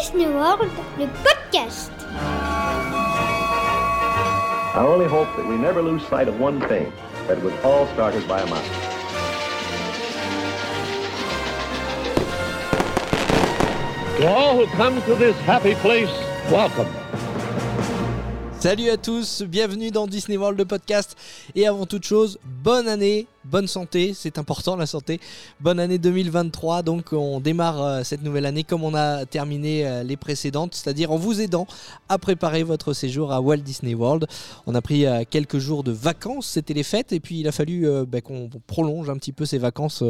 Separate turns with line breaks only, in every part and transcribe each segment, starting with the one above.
Disney World, le podcast.
I only hope that we never lose sight of one thing, that it was all started by a mouse.
To all who come to this happy place, welcome.
Salut à tous, bienvenue dans Disney World le podcast et avant toute chose, bonne année bonne santé, c'est important la santé. Bonne année 2023, donc on démarre euh, cette nouvelle année comme on a terminé euh, les précédentes, c'est-à-dire en vous aidant à préparer votre séjour à Walt Disney World. On a pris euh, quelques jours de vacances, c'était les fêtes, et puis il a fallu bah, qu'on prolonge un petit peu ces vacances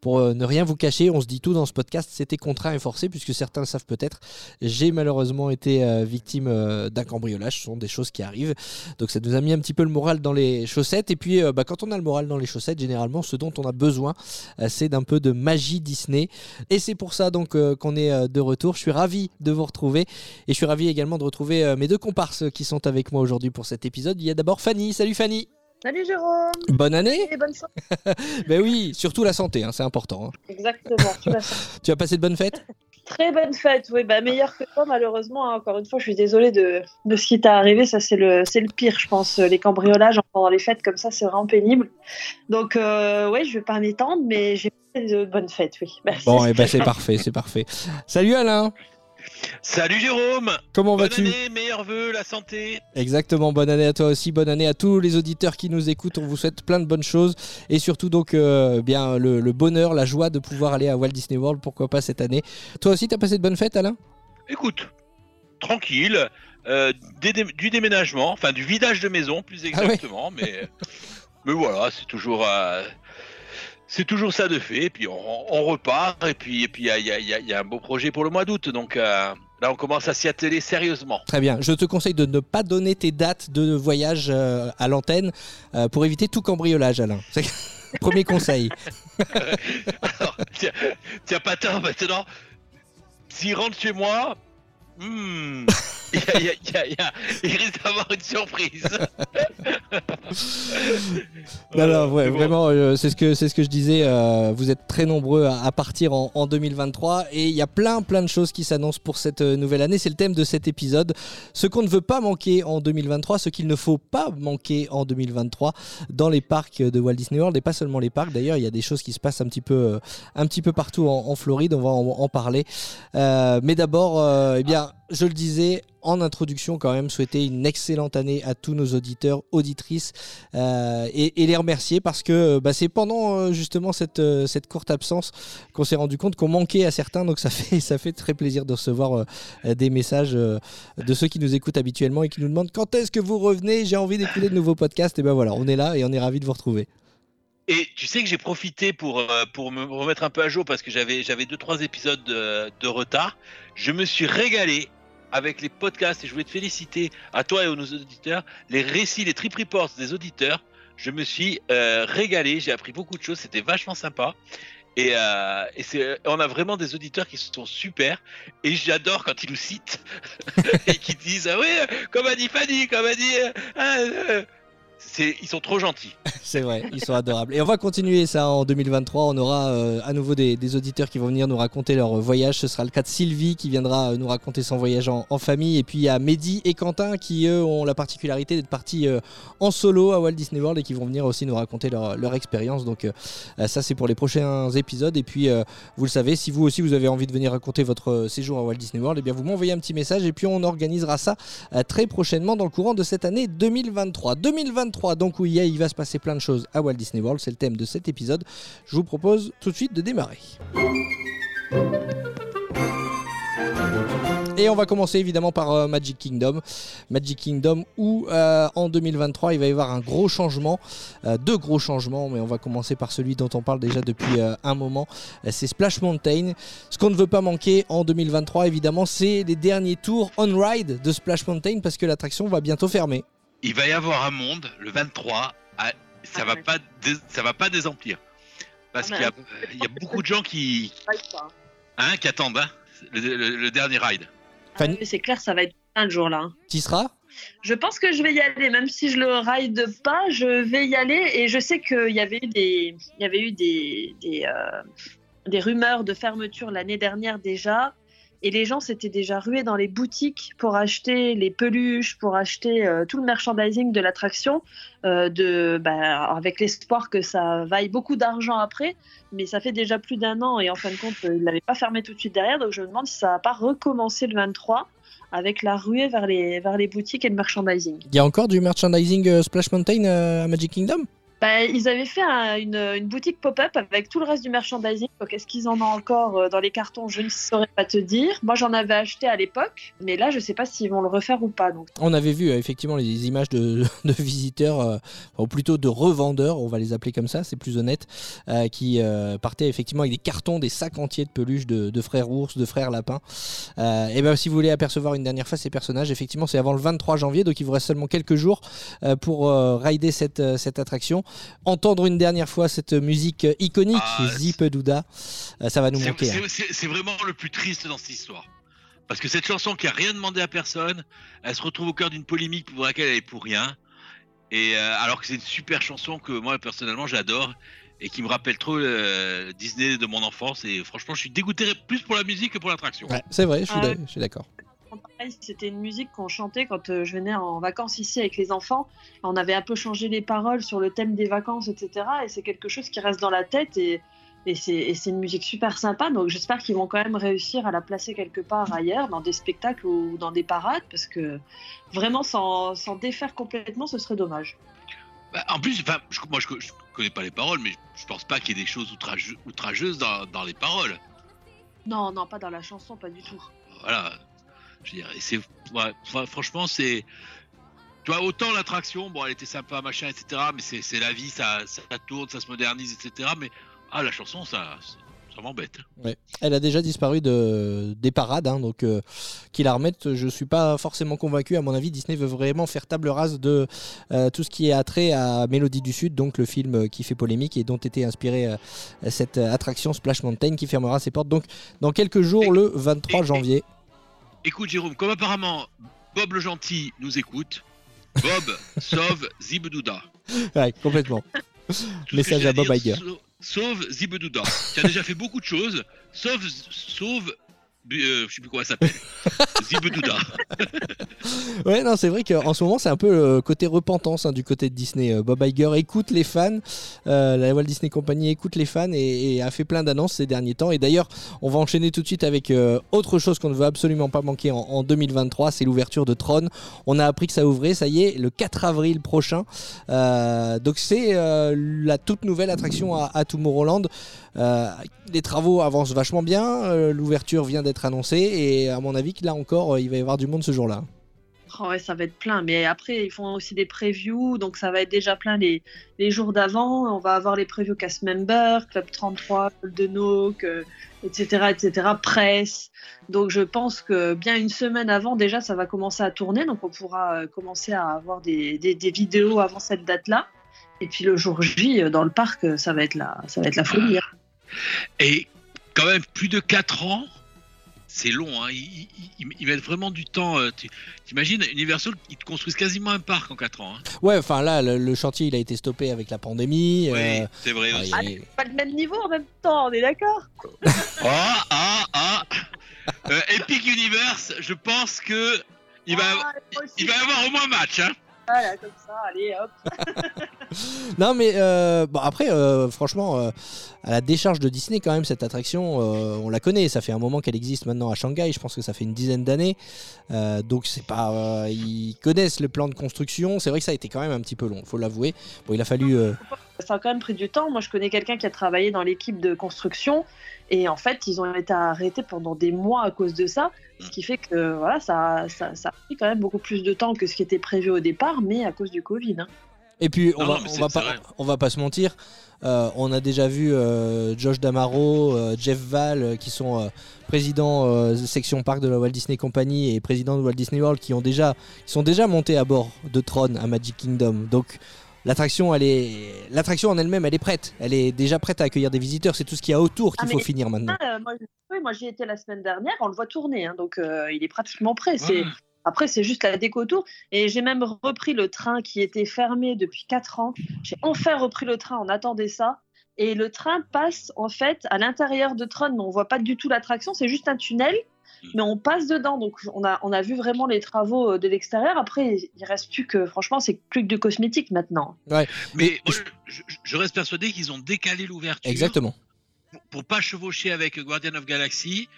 pour ne rien vous cacher. On se dit tout dans ce podcast, c'était contraint et forcé, puisque certains le savent peut-être. J'ai malheureusement été victime d'un cambriolage, ce sont des choses qui arrivent. Donc ça nous a mis un petit peu le moral dans les chaussettes, et puis bah, quand on a le moral dans les chaussettes, généralement, ce dont on a besoin, euh, c'est d'un peu de magie Disney. Et c'est pour ça donc euh, qu'on est euh, de retour. Je suis ravi de vous retrouver et je suis ravi également de retrouver mes deux comparses qui sont avec moi aujourd'hui pour cet épisode. Il y a d'abord Fanny. Salut Fanny.
Salut Jérôme.
Bonne année.
Et bonne santé.
ben oui, surtout la santé, hein, c'est important. Hein.
Exactement.
tu as passé de bonnes fêtes?
Très bonne fête, oui, bah meilleur que toi malheureusement. Hein. Encore une fois, je suis désolée de, de ce qui t'est arrivé. Ça, c'est le, le pire, je pense. Les cambriolages pendant les fêtes comme ça, c'est vraiment pénible. Donc, euh, ouais, je vais pas m'étendre, mais j'ai passé de bonnes fêtes, oui.
Bon, et eh ben c'est parfait, c'est parfait. Salut Alain.
Salut Jérôme.
Comment vas-tu
Bonne année, meilleurs vœux, la santé.
Exactement, bonne année à toi aussi, bonne année à tous les auditeurs qui nous écoutent, on vous souhaite plein de bonnes choses. Et surtout donc euh, bien le, bonheur, la joie de pouvoir aller à Walt Disney World, pourquoi pas cette année. Toi aussi, t'as passé de bonnes fêtes Alain?
Écoute, tranquille, euh, du déménagement, enfin du vidage de maison plus ah exactement, mais, mais voilà, c'est toujours... Euh, c'est toujours ça de fait. Et puis on, repart. Et puis et puis il y a, un beau projet pour le mois d'août. Donc euh, là, on commence à s'y atteler sérieusement.
Très bien. Je te conseille de ne pas donner tes dates de voyage euh, à l'antenne euh, pour éviter tout cambriolage, Alain. Premier conseil.
Alors, tiens, pas tort maintenant. S'il rentre chez moi, hmm, il, risque d'avoir une surprise.
non, ouais, vraiment, euh, c'est ce que c'est ce que je disais. Euh, vous êtes très nombreux à, partir en, 2023 et il y a plein plein de choses qui s'annoncent pour cette euh, nouvelle année. C'est le thème de cet épisode. Ce qu'on ne veut pas manquer en 2023, ce qu'il ne faut pas manquer en 2023 dans les parcs de Walt Disney World et pas seulement les parcs. D'ailleurs, il y a des choses qui se passent un petit peu un petit peu partout en, Floride. On va en, parler. mais d'abord, eh bien, je le disais en introduction quand même souhaiter une excellente année à tous nos auditeurs, auditrices euh, et, les remercier parce que euh, bah, c'est pendant euh, justement cette, cette courte absence qu'on s'est rendu compte qu'on manquait à certains donc ça fait, ça fait très plaisir de recevoir des messages de ceux qui nous écoutent habituellement et qui nous demandent quand est-ce que vous revenez, j'ai envie d'écouter de nouveaux podcasts et ben voilà on est là et on est ravis de vous retrouver.
Et tu sais que j'ai profité pour, pour me remettre un peu à jour parce que j'avais, j'avais deux, trois épisodes de, de retard. Je me suis régalé avec les podcasts et je voulais te féliciter à toi et aux nos auditeurs, les récits, les trip reports des auditeurs. Je me suis euh, régalé, j'ai appris beaucoup de choses, c'était vachement sympa. Et, euh, on a vraiment des auditeurs qui sont super. Et j'adore quand ils nous citent et qui disent Ah oui, comme a dit Fanny, comme a dit. Euh, ils sont trop gentils.
c'est vrai, ils sont adorables. Et on va continuer ça en 2023. On aura euh, à nouveau des, auditeurs qui vont venir nous raconter leur voyage. Ce sera le cas de Sylvie qui viendra euh, nous raconter son voyage en, famille. Et puis il y a Mehdi et Quentin qui, eux, ont la particularité d'être partis euh, en solo à Walt Disney World et qui vont venir aussi nous raconter leur, expérience. Donc ça, c'est pour les prochains épisodes. Et puis, vous le savez, si vous aussi vous avez envie de venir raconter votre séjour à Walt Disney World, eh bien vous m'envoyez un petit message et puis on organisera ça très prochainement dans le courant de cette année 2023. 2023 donc où il, il va se passer plein de choses à Walt Disney World, c'est le thème de cet épisode. Je vous propose tout de suite de démarrer. Et on va commencer évidemment par euh, Magic Kingdom. Magic Kingdom où euh, en 2023 il va y avoir un gros changement, euh, deux gros changements, mais on va commencer par celui dont on parle déjà depuis un moment. c'est Splash Mountain. Ce qu'on ne veut pas manquer en 2023 évidemment c'est les derniers tours on-ride de Splash Mountain parce que l'attraction va bientôt fermer
il va y avoir un monde le 23. ça va pas, ça va pas désemplir parce qu'il y, a beaucoup de gens qui, hein, qui attendent hein, le, dernier ride.
Ah c'est clair, ça va être un jour là.
Tu seras
Je pense que je vais y aller, même si je le ride pas, je vais y aller et je sais qu'il y avait eu des, il y avait eu des, des, euh, des rumeurs de fermeture l'année dernière déjà. Et les gens s'étaient déjà rués dans les boutiques pour acheter les peluches, pour acheter euh, tout le merchandising de l'attraction, euh, bah, avec l'espoir que ça vaille beaucoup d'argent après. Mais ça fait déjà plus d'un an et en fin de compte, euh, ils l'avaient pas fermé tout de suite derrière. Donc je me demande si ça va pas recommencer le 23 avec la ruée vers les, vers les boutiques et le merchandising.
Il y a encore du merchandising Splash Mountain à Magic Kingdom?
Bah, ils avaient fait un- une, boutique pop-up avec tout le reste du merchandising. Donc, est-ce qu'ils en ont encore euh, dans les cartons? Je ne saurais pas te dire. Moi, j'en avais acheté à l'époque, mais là, je sais pas s'ils vont le refaire ou pas.
On avait vu euh, effectivement les images de, visiteurs, euh, ou plutôt de revendeurs, on va les appeler comme ça, c'est plus honnête, qui partaient effectivement avec des cartons, des sacs entiers de peluches de, frères ours, de frères lapins. Et ben si vous voulez apercevoir une dernière fois ces personnages, effectivement c'est avant le 23 janvier, donc il vous reste seulement quelques jours pour rider cette attraction. Entendre une dernière fois cette musique iconique,
Ah,
Zip Douda, euh, ça va nous manquer. hein.
c'est- vraiment le plus triste dans cette histoire. Parce que cette chanson qui a rien demandé à personne, elle se retrouve au cœur d'une polémique pour laquelle elle est pour rien. Et euh, alors que c'est une super chanson que moi personnellement j'adore et qui me rappelle trop euh, Disney de mon enfance. Et franchement, je suis dégoûté plus pour la musique que pour l'attraction.
Ouais, c'est vrai, je suis
Ah
d'accord.
Pareil, c'était une musique qu'on chantait quand euh, je venais en vacances ici avec les enfants. On avait un peu changé les paroles sur le thème des vacances, etc. Et c'est quelque chose qui reste dans la tête et, et c'est une musique super sympa. Donc j'espère qu'ils vont quand même réussir à la placer quelque part ailleurs, dans des spectacles ou dans des parades, parce que vraiment s'en défaire complètement, ce serait dommage.
Bah, en plus, enfin, je, moi je, je connais pas les paroles, mais je pense pas qu'il y ait des choses outrageuses dans, dans les paroles.
Non, non, pas dans la chanson, pas du tout.
Voilà. Je veux dire, et c'est, ouais, fr- franchement, c'est. Tu vois, autant l'attraction, bon, elle était sympa, machin, etc. Mais c'est, c'est la vie, ça, ça tourne, ça se modernise, etc. Mais ah, la chanson, ça, ça m'embête.
Elle a déjà disparu de, des parades, hein, donc euh, qu'ils la remettent, je suis pas forcément convaincu. À mon avis, Disney veut vraiment faire table rase de euh, tout ce qui est attrait à Mélodie du Sud, donc le film qui fait polémique et dont était inspirée euh, cette attraction Splash Mountain qui fermera ses portes donc dans quelques jours,
Et-
le 23
et-
janvier.
Écoute, Jérôme, comme apparemment Bob le Gentil nous écoute, Bob sauve Zibedouda.
Ouais, complètement. Message à Bob Iger.
sau- Sauve Zibedouda. Tu as déjà fait beaucoup de choses. Sauve, sauve, euh, je sais plus comment elle s'appelle. Zibedouda.
Ouais, non, c'est vrai qu'en ce moment, c'est un peu le côté repentance hein, du côté de Disney. Euh, Bob Iger écoute les fans, euh, la Walt Disney Company écoute les fans et, et a fait plein d'annonces ces derniers temps. Et d'ailleurs, on va enchaîner tout de suite avec euh, autre chose qu'on ne veut absolument pas manquer en, en 2023, c'est l'ouverture de Tron. On a appris que ça ouvrait, ça y est, le 4 avril prochain. Donc c'est la toute nouvelle attraction à, à Tomorrowland. Les travaux avancent vachement bien, l'ouverture vient d'être annoncée et à mon avis que là encore, euh, il va y avoir du monde ce jour-là.
Oh ouais, ça va être plein. Mais après, ils font aussi des previews, donc ça va être déjà plein les, les jours d'avant. On va avoir les previews cast members, Club 33, Golden Oak, euh, etc., etc., presse. Donc je pense que bien une semaine avant, déjà, ça va commencer à tourner. Donc on pourra euh, commencer à avoir des, des, des vidéos avant cette date-là. Et puis le jour J, euh, dans le parc, ça va être la, ça va être la folie. hein.
Et quand même, plus de 4 ans, c'est long. Hein. Ils, ils- ils- ils mettent vraiment du temps. euh, T'imagines, Universal, ils te construisent quasiment un parc en 4 ans. hein.
Ouais, enfin là, le, le chantier il a été stoppé avec la pandémie.
Oui,
euh,
c'est vrai
ah,
aussi.
il y a-
Pas le même niveau en même temps, on est d'accord
Ah, ah, ah Euh, Epic Universe, je pense que il va,
Ah,
il va y avoir au moins un match. Hein.
Comme ça, allez, hop.
Non, mais euh, bon, après, euh, franchement, euh, à la décharge de Disney, quand même, cette attraction, euh, on la connaît. Ça fait un moment qu'elle existe maintenant à Shanghai. Je pense que ça fait une dizaine d'années. Donc, c'est pas. ils connaissent le plan de construction. C'est vrai que ça a été quand même un petit peu long, faut l'avouer. Bon, il a fallu.
Ça a quand même pris du temps. Moi, je connais quelqu'un qui a travaillé dans l'équipe de construction et en fait, ils ont été arrêtés pendant des mois à cause de ça. Ce qui fait que voilà, ça, ça, ça a pris quand même beaucoup plus de temps que ce qui était prévu au départ, mais à cause du Covid. hein.
Et puis, on
Non,
va,
non,
on va pas, on va pas se mentir. euh, on a déjà vu euh, Josh Damaro, euh, Jeff Val, euh, qui sont euh, présidents euh, section parc de la Walt Disney Company et présidents de Walt Disney World, qui ont déjà, qui sont déjà montés à bord de Tron à Magic Kingdom. Donc, l'attraction, elle est, l'attraction en elle-même, elle est prête. Elle est déjà prête à accueillir des visiteurs. C'est tout ce qu'il y a autour qu'il
Ah,
faut
mais-
finir maintenant.
Ah, euh, moi, oui, moi j'y étais la semaine dernière, on le voit tourner, hein, donc euh, il est pratiquement prêt. C'est...
Ouais.
Après, c'est juste la déco autour. Et j'ai même repris le train qui était fermé depuis 4 ans. J'ai enfin repris le train, on attendait ça. Et le train passe en fait à l'intérieur de Tron. On voit pas du tout l'attraction, c'est juste un tunnel. Mais on passe dedans. Donc on a, on a vu vraiment les travaux euh, de l'extérieur. Après, il reste plus que, franchement, c'est plus que de cosmétiques maintenant.
Mais
Mais
moi, je, je- je reste persuadé qu'ils ont décalé l'ouverture.
Exactement.
Pour, pour pas chevaucher avec Guardian of Galaxy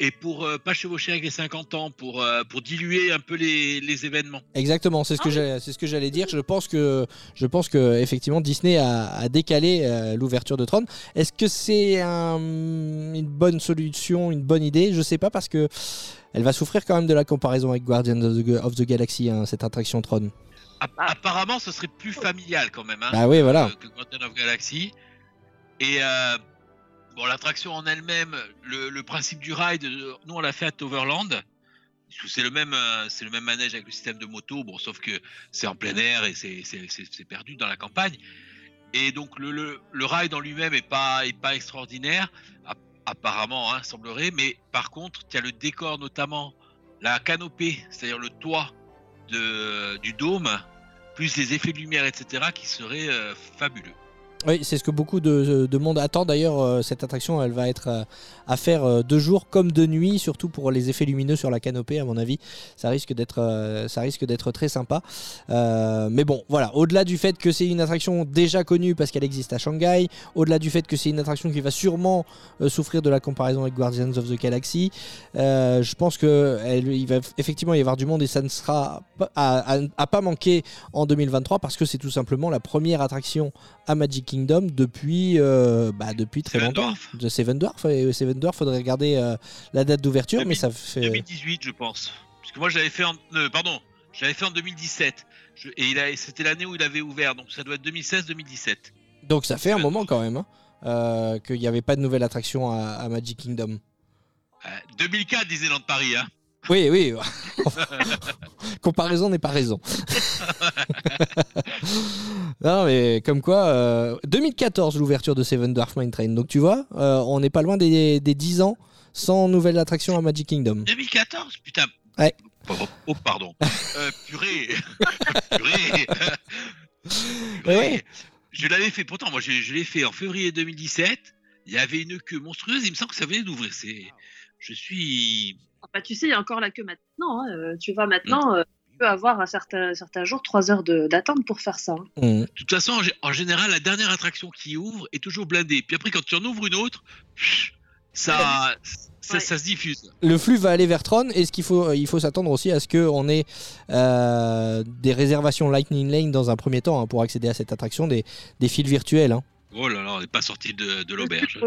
et pour euh, pas chevaucher avec les 50 ans, pour, euh, pour diluer un peu les, les événements.
Exactement, c'est ce que
Ah
c'est ce que j'allais dire. Je pense que, je pense que effectivement Disney a, a décalé euh, l'ouverture de Tron. Est-ce que c'est un- une bonne solution, une bonne idée? Je sais pas parce que elle va souffrir quand même de la comparaison avec Guardians of the, of the Galaxy, hein, cette attraction Tron.
App- Apparemment, ce serait plus familial quand même. Hein,
Bah oui, voilà.
que, que Guardian of Galaxy. Et euh, bon, l'attraction en elle-même, le, principe du ride, nous on l'a fait à Toverland. C'est le même, euh, c'est le même manège avec le système de moto, bon, sauf que c'est en plein air et c'est, perdu dans la campagne. Et donc le, le, le ride en lui-même est pas, est pas extraordinaire, app- apparemment, hein, semblerait. Mais par contre, tu as le décor notamment, la canopée, c'est-à-dire le toit de, du dôme, plus les effets de lumière, etc., qui seraient euh, fabuleux.
Oui, c'est ce que beaucoup de, de monde attend. D'ailleurs, euh, cette attraction, elle va être euh, à faire euh, de jour comme de nuit, surtout pour les effets lumineux sur la canopée, à mon avis. Ça risque d'être, ça risque d'être très sympa. Mais bon, voilà. Au-delà du fait que c'est une attraction déjà connue parce qu'elle existe à Shanghai, au-delà du fait que c'est une attraction qui va sûrement souffrir de la comparaison avec Guardians of the Galaxy, je pense que elle- il va effectivement y avoir du monde et ça ne sera à, à- à pas manquer en 2023 parce que c'est tout simplement la première attraction à Magic Kingdom depuis, euh, bah, depuis très
Seven
longtemps.
Dwarfs.
De Seven Dwarfs. Et Seven Dwarfs, faudrait regarder euh, la date d'ouverture, mais
2000,
ça fait.
2018, je pense. Parce que moi, j'avais fait en, euh, pardon, j'avais fait en 2017. Je- et c'était l'année où il avait ouvert, donc ça doit être 2016-2017.
Donc ça fait un moment quand même hein, euh, qu'il n'y avait pas de nouvelle attraction à, à Magic Kingdom.
Euh, 2004, Disneyland Paris, hein.
Oui, oui. Comparaison n'est pas raison. non, mais comme quoi, euh, 2014 l'ouverture de Seven Dwarf Mine Train. Donc tu vois, euh, on n'est pas loin des, des 10 ans sans nouvelle attraction à Magic Kingdom.
2014, putain.
Ouais.
Oh, oh, pardon. Euh, purée. purée.
Ouais.
Je l'avais fait, pourtant, moi, je, je l'ai fait en février 2017. Il y avait une queue monstrueuse. Il me semble que ça venait d'ouvrir. C'est, je suis.
Ah Bah, tu sais, il y a encore la queue maintenant. hein. Euh, Tu vas maintenant, euh, tu peux avoir à certains, certains jours 3 heures de- d'attente pour faire ça. hein.
Mmh.
De toute façon, en, gé- en général, la dernière attraction qui ouvre est toujours blindée. Puis après, quand tu en ouvres une autre, ça, ça,
Ouais.
ça se diffuse.
Le flux va aller vers Tron et ce qu'il faut, il faut s'attendre aussi à ce qu'on ait euh, des réservations Lightning Lane dans un premier temps hein, pour accéder à cette attraction, des, des fils virtuels. hein.
Oh là là, on n'est pas sorti de, de l'auberge.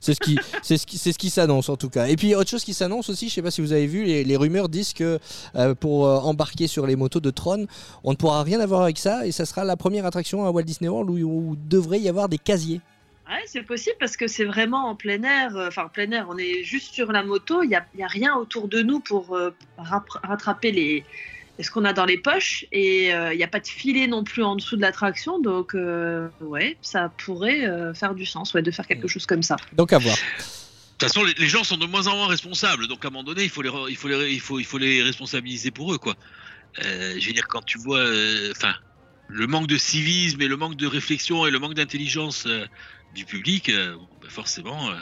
C'est ce qui, s'annonce en tout cas. Et puis autre chose qui s'annonce aussi, je sais pas si vous avez vu, les, rumeurs disent que euh, pour euh, embarquer sur les motos de Tron, on ne pourra rien avoir avec ça et ça sera la première attraction à Walt Disney World où, où devrait y avoir des casiers.
Ouais, c'est possible parce que c'est vraiment en plein air. euh, Enfin, en plein air, on est juste sur la moto. Il n'y a, rien autour de nous pour rap- rattraper les, ce qu'on a dans les poches. Et euh, il n'y a pas de filet non plus en dessous de l'attraction. Donc, euh, ouais, ça pourrait euh, faire du sens ouais, de faire quelque chose comme ça.
Donc à voir.
De toute façon, les, les gens sont de moins en moins responsables. Donc à un moment donné, il faut les, il faut les, il faut, il faut les responsabiliser pour eux, quoi. Euh, je veux dire, quand tu vois, euh, enfin, le manque de civisme et le manque de réflexion et le manque d'intelligence euh, du public, euh, bah, forcément, euh,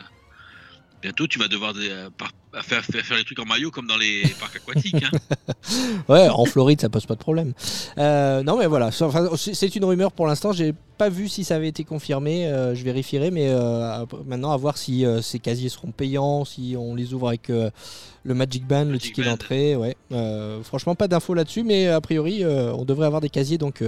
bientôt tu vas devoir euh, par- à faire, faire, faire les trucs en maillot comme dans les parcs aquatiques. hein.
Ouais, en Floride, ça pose pas de problème. Euh, non, mais voilà, c'est une rumeur pour l'instant. J'ai pas vu si ça avait été confirmé. euh, je vérifierai, mais euh, maintenant à voir si euh, ces casiers seront payants, si on les ouvre avec le Magic Band, le ticket d'entrée. Ouais. Franchement, pas d'infos là-dessus, mais a priori, on devrait avoir des casiers donc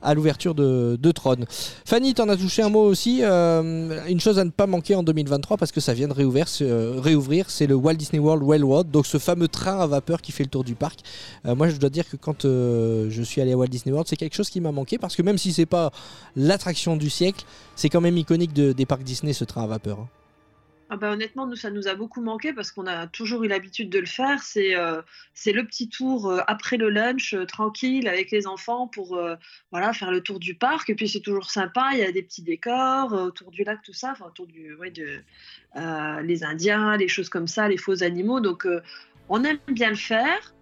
à l'ouverture de, de Tron. Fanny, t'en as touché un mot aussi. une chose à ne pas manquer en 2023 parce que ça vient de réouvrir, c'est, réouvrir, c'est le Walt Disney World Railroad, donc ce fameux train à vapeur qui fait le tour du parc. Moi, je dois dire que quand je suis allé à Walt Disney World, c'est quelque chose qui m'a manqué parce que même si c'est pas l'attraction du siècle, c'est quand même iconique de- des parcs Disney ce train à vapeur. hein.
Ah bah honnêtement, nous, ça nous a beaucoup manqué parce qu'on a toujours eu l'habitude de le faire. C'est euh, le petit tour euh, après le lunch, euh, tranquille, avec les enfants pour voilà, faire le tour du parc. Et puis c'est toujours sympa, il y a des petits décors autour du lac, tout ça, autour du, ouais, de, les Indiens, les choses comme ça, les faux animaux. Donc on aime bien le faire.